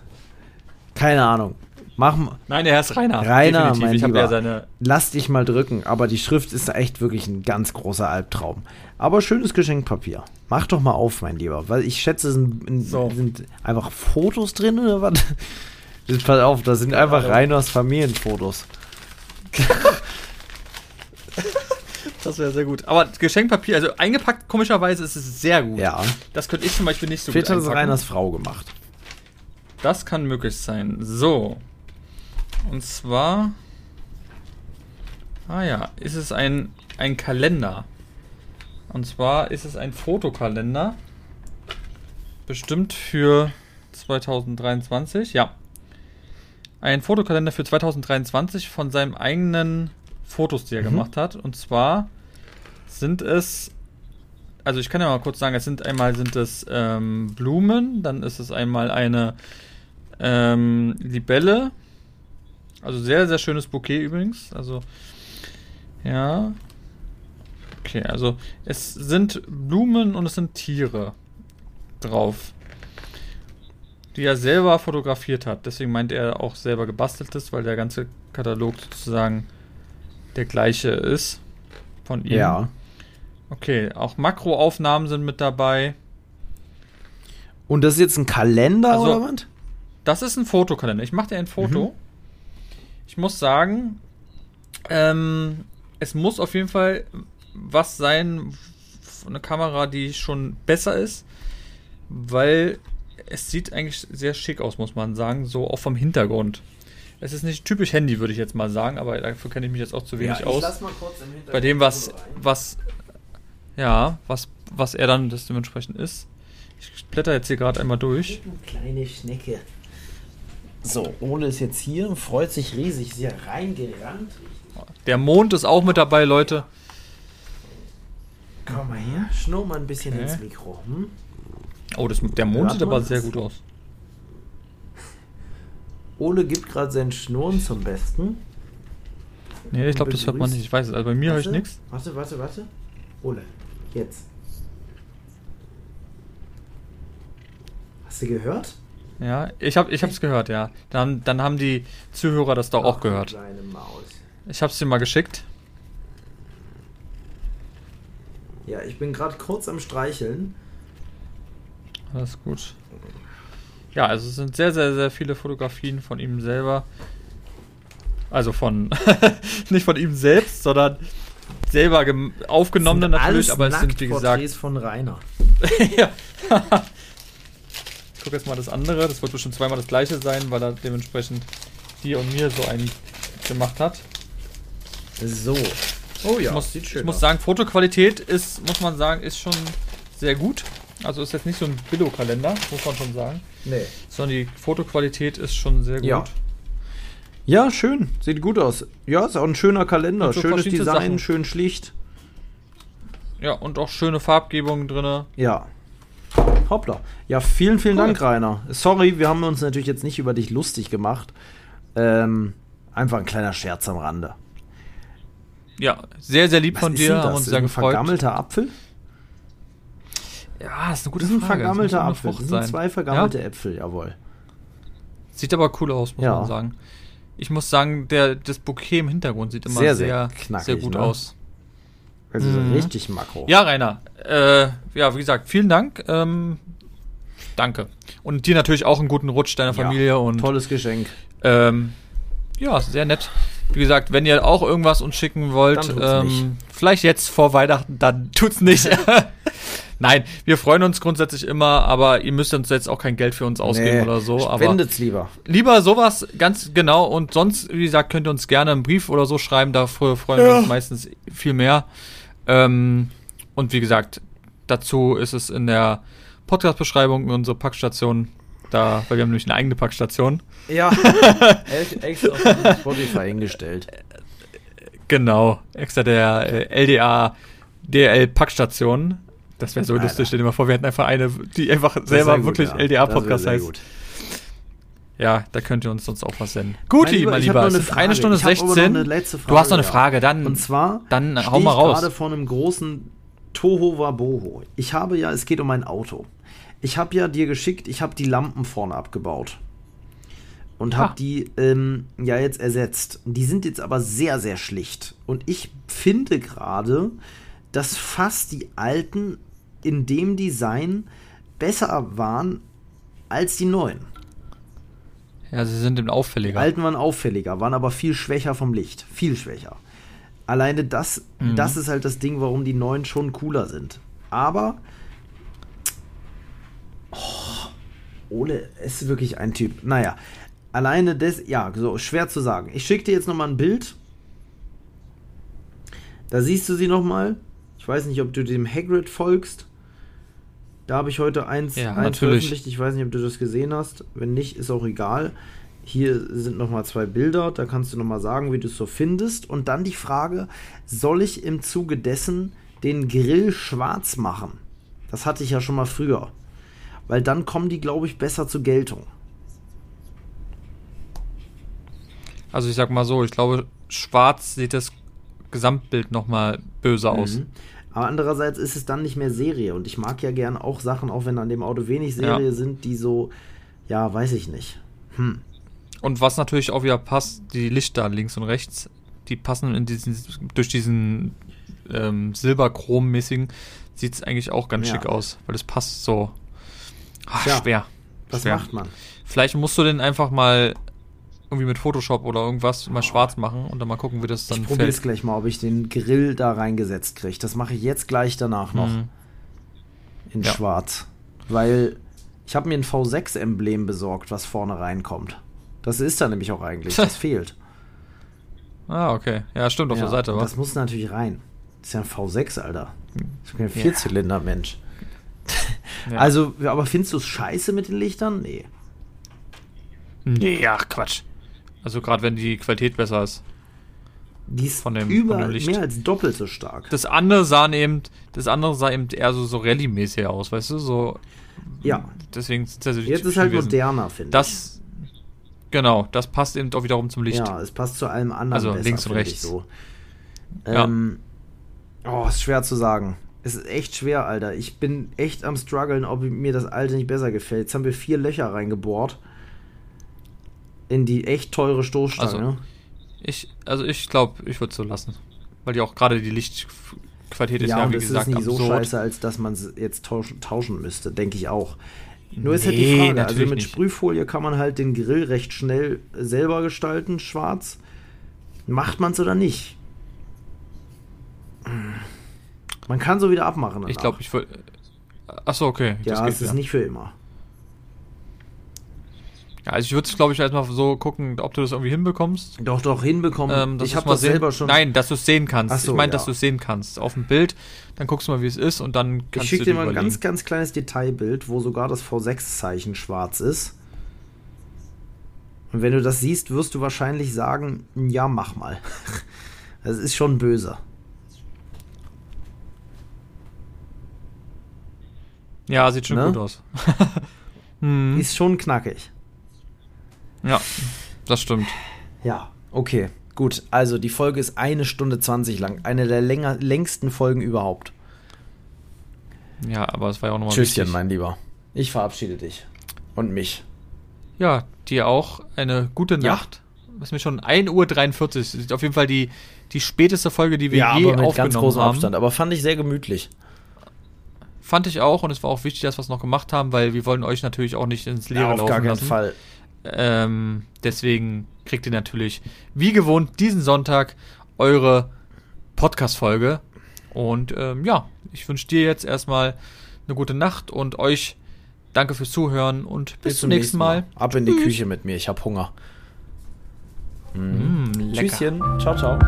Keine Ahnung. Mach Nein, er heißt Rainer. Rainer, Definitiv. mein ich Lieber. Ja seine Lass dich mal drücken, aber die Schrift ist echt wirklich ein ganz großer Albtraum. Aber schönes Geschenkpapier. Mach doch mal auf, mein Lieber, weil ich schätze, sind, so. sind einfach Fotos drin oder was? Pass auf, das sind einfach Rainers Familienfotos. Das wäre sehr gut. Aber Geschenkpapier, also eingepackt, komischerweise ist es sehr gut. Ja. Das könnte ich zum Beispiel nicht so Vielleicht gut hat es Reiners Frau gemacht. Das kann möglich sein. So. Und zwar. Ah ja, ist es ein, ein Kalender. Und zwar ist es ein Fotokalender. Bestimmt für 2023. Ja. Ein Fotokalender für 2023 von seinem eigenen Fotos, die er mhm. gemacht hat. Und zwar sind es, also ich kann ja mal kurz sagen, es sind einmal sind es ähm, Blumen, dann ist es einmal eine ähm, Libelle. Also sehr, sehr schönes Bouquet übrigens. Also, ja. Okay, also es sind Blumen und es sind Tiere. drauf. Die er selber fotografiert hat. Deswegen meint er auch selber gebastelt ist, weil der ganze Katalog sozusagen der gleiche ist von ihm. Ja. Okay, auch Makroaufnahmen sind mit dabei. Und das ist jetzt ein Kalender Also- oder was? Das ist ein Fotokalender. Ich mache dir ein Foto. Mhm. Ich muss sagen, ähm, es muss auf jeden Fall was sein, eine Kamera, die schon besser ist, weil es sieht eigentlich sehr schick aus, muss man sagen, so auch vom Hintergrund. Es ist nicht typisch Handy, würde ich jetzt mal sagen, aber dafür kenne ich mich jetzt auch zu wenig aus. mal kurz im Hintergrund Bei dem, was, was, ja, was, was er dann das dementsprechend ist. Ich blätter jetzt hier gerade einmal durch. Kleine Schnecke. So, Ole ist jetzt hier, freut sich riesig, ist hier reingerannt. Der Mond ist auch mit dabei, Leute. Komm mal her, schnurr mal ein bisschen Okay. ins Mikro. Hm? Oh, das, der Mond Warte sieht aber sehr gut aus. Ole gibt gerade sein Schnurren zum Besten. Nee, ich glaube, das hört man nicht. Ich weiß es. Also bei mir höre ich nichts. Warte, warte, warte. Ole, jetzt. Hast du gehört? Ja, ich habe ich hab's gehört, ja. Dann, dann haben die Zuhörer das doch auch Ach, du gehört. Kleine Maus. Ich hab's dir mal geschickt. Ja, ich bin gerade kurz am Streicheln. Alles gut. Ja, also es sind sehr, sehr, sehr viele Fotografien von ihm selber. Also von, nicht von ihm selbst, sondern selber aufgenommene natürlich, aber es sind wie gesagt. Nacktporträts von Rainer. ja. ich guck jetzt mal das andere. Das wird bestimmt zweimal das gleiche sein, weil er dementsprechend dir und mir so einen gemacht hat. So. Oh ja, ich muss, sieht schön ich muss aus. sagen, Fotoqualität ist, muss man sagen, ist schon sehr gut. Also ist jetzt nicht so ein Billo-Kalender, muss man schon sagen. Nee. Sondern die Fotoqualität ist schon sehr gut. Ja. Ja, schön. Sieht gut aus. Ja, ist auch ein schöner Kalender. So Schönes Design, Sachen. schön schlicht. Ja, und auch schöne Farbgebungen drin. Ja. Hoppla. Ja, vielen, vielen Cool. Dank, Rainer. Sorry, wir haben uns natürlich jetzt nicht über dich lustig gemacht. Ähm, einfach ein kleiner Scherz am Rande. Ja, sehr, sehr lieb Was von dir, haben uns Ist sehr ein gefreut. vergammelter Apfel? Ja, ist eine gute Das ist ein Frage. vergammelter Das Apfel. Das sind zwei vergammelte Ja? Äpfel, jawohl. Sieht aber cool aus, muss Ja. man sagen. Ich muss sagen, der, das Bouquet im Hintergrund sieht immer Sehr, sehr, sehr sehr, knackig, gut ne? aus. Also Mhm. richtig makro. Ja, Rainer. Äh, ja, wie gesagt, vielen Dank. Ähm, danke. Und dir natürlich auch einen guten Rutsch deiner Ja, Familie und Tolles Geschenk. ähm, ja, sehr nett. Wie gesagt, wenn ihr auch irgendwas uns schicken wollt, ähm, vielleicht jetzt vor Weihnachten, dann tut's nicht. Nein, wir freuen uns grundsätzlich immer, aber ihr müsst uns jetzt auch kein Geld für uns ausgeben oder so. Spendet's lieber. lieber sowas, ganz genau. Und sonst, wie gesagt, könnt ihr uns gerne einen Brief oder so schreiben. Da fre- freuen wir Ja. uns meistens viel mehr. Ähm, und wie gesagt, dazu ist es in der Podcast-Beschreibung unsere Packstation. Da, weil wir haben nämlich eine eigene Packstation. Ja. Ex- extra auf Spotify hingestellt. Genau, extra der äh, LDA DL Packstation. Das wäre so Alter. lustig. Stell dir mal vor, wir hätten einfach eine, die einfach selber wirklich ja. LDA Das wär Podcast sehr heißt. gut. Ja, da könnt ihr uns sonst auch was senden. Gut, Mein Lieber, mein ich Lieber, noch es eine Frage. eine Stunde Ich hab aber noch 16. eine letzte du hast noch eine Frage. Frage, dann. Und zwar dann hau mal ich raus. gerade vor einem großen Toho Waboho. Ich habe ja, es geht um ein Auto. Ich habe ja dir geschickt, ich habe die Lampen vorne abgebaut. Und habe Ah. die ähm, ja jetzt ersetzt. Die sind jetzt aber sehr, sehr schlicht. Und ich finde gerade, dass fast die alten in dem Design besser waren als die neuen. Ja, sie sind eben Die auffälliger. alten waren auffälliger, waren aber viel schwächer vom Licht. Viel schwächer. Alleine das, Mhm. das ist halt das Ding, warum die neuen schon cooler sind. Aber. Oh, Ole ist wirklich ein Typ. Naja, alleine das, ja, so schwer zu sagen. Ich schicke dir jetzt nochmal ein Bild. Da siehst du sie nochmal. Ich weiß nicht, ob du dem Hagrid folgst. Da habe ich heute eins, Ja, eins veröffentlicht. Ich weiß nicht, ob du das gesehen hast. Wenn nicht, ist auch egal. Hier sind nochmal zwei Bilder. Da kannst du nochmal sagen, wie du es so findest. Und dann die Frage, soll ich im Zuge dessen den Grill schwarz machen? Das hatte ich ja schon mal früher. Weil dann kommen die, glaube ich, besser zur Geltung. Also ich sag mal so, ich glaube, schwarz sieht das Gesamtbild nochmal böse aus. Mhm. Aber andererseits ist es dann nicht mehr Serie. Und ich mag ja gern auch Sachen, auch wenn an dem Auto wenig Serie ja. sind, die so, ja, weiß ich nicht. Hm. Und was natürlich auch wieder passt, die Lichter links und rechts, die passen in diesen, durch diesen ähm, Silberchrom-mäßigen, sieht es eigentlich auch ganz ja. schick aus, weil es passt so. Ach, ja. Schwer. Was schwer. macht man? Vielleicht musst du den einfach mal irgendwie mit Photoshop oder irgendwas mal schwarz machen und dann mal gucken, wie das dann ich probiere es gleich mal, ob ich den Grill da reingesetzt kriege. Das mache ich jetzt gleich danach noch. Mhm. In ja. schwarz. Weil ich habe mir ein V6-Emblem besorgt, was vorne reinkommt. Das ist da nämlich auch eigentlich. Das fehlt. Ah, okay. Ja, stimmt, auf ja, der Seite, wa? Das muss natürlich rein. Das ist ja ein V6, Alter. Das ist kein Vierzylinder, Mensch. Ja. Also, aber findest du es scheiße mit den Lichtern? Nee. Nee, ach Quatsch. Also gerade wenn die Qualität besser ist. Die ist von dem, über von dem Licht. mehr als doppelt so stark. Das andere sah eben, das andere sah eben eher so, so Rallye-mäßig aus, weißt du? So. Ja. Deswegen ist es Jetzt ist halt gewesen. moderner, finde ich. Das, genau, das passt eben auch wiederum zum Licht. Ja, es passt zu allem anderen. Also besser, links und rechts. So. Ähm, ja. Oh, ist schwer zu sagen. Es ist echt schwer, Alter. Ich bin echt am struggeln, ob mir das alte nicht besser gefällt. Jetzt haben wir vier Löcher reingebohrt in die echt teure Stoßstange. Also, ich, also ich glaube, ich würde es so lassen. Weil die auch gerade die Lichtqualität ist ja, ja wie das gesagt, ist nicht absurd. so scheiße, als dass man es jetzt tauschen, tauschen müsste, denke ich auch. Nur nee, ist halt die Frage, also mit nicht. Sprühfolie kann man halt den Grill recht schnell selber gestalten, schwarz. Macht man es oder nicht? Man kann so wieder abmachen. Danach. Ich glaube, ich würde. Achso, okay. Ja, es ist ja. nicht für immer. Ja, also ich würde es, glaube ich, erstmal so gucken, ob du das irgendwie hinbekommst. Doch, doch, hinbekommen. Ähm, ich habe das sehen. selber schon. Nein, dass du es sehen kannst. So, ich meine, ja. dass du es sehen kannst. Auf dem Bild, dann guckst du mal, wie es ist und dann kannst ich schick du dir mal ein ganz, ganz kleines Detailbild, wo sogar das V6-Zeichen schwarz ist. Und wenn du das siehst, wirst du wahrscheinlich sagen, ja, mach mal. Das ist schon böse. Ja, sieht schon ne? gut aus. hm. Ist schon knackig. Ja, das stimmt. Ja, okay. Gut, also die Folge ist eine Stunde 20 lang. Eine der länger, längsten Folgen überhaupt. Ja, aber es war ja auch nochmal Tschüsschen, wichtig. mein Lieber. Ich verabschiede dich. Und mich. Ja, dir auch eine gute Nacht. Ja. Es ist mir schon 1.43 Uhr. Das ist auf jeden Fall die, die späteste Folge, die wir ja, je aber mit aufgenommen ganz großem haben. Abstand. Aber fand ich sehr gemütlich. Fand ich auch und es war auch wichtig, dass wir es noch gemacht haben, weil wir wollen euch natürlich auch nicht ins Leere ja, auf laufen gar keinen lassen. Fall. Ähm, deswegen kriegt ihr natürlich wie gewohnt diesen Sonntag eure Podcast-Folge. Und ähm, ja, ich wünsche dir jetzt erstmal eine gute Nacht und euch danke fürs Zuhören und bis, bis zum nächsten Mal. Mal. Ab in die Tschüss. Küche mit mir, ich hab Hunger. Mm, Tschüsschen, ciao, ciao.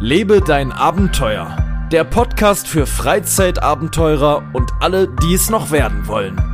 Lebe dein Abenteuer. Der Podcast für Freizeitabenteurer und alle, die es noch werden wollen.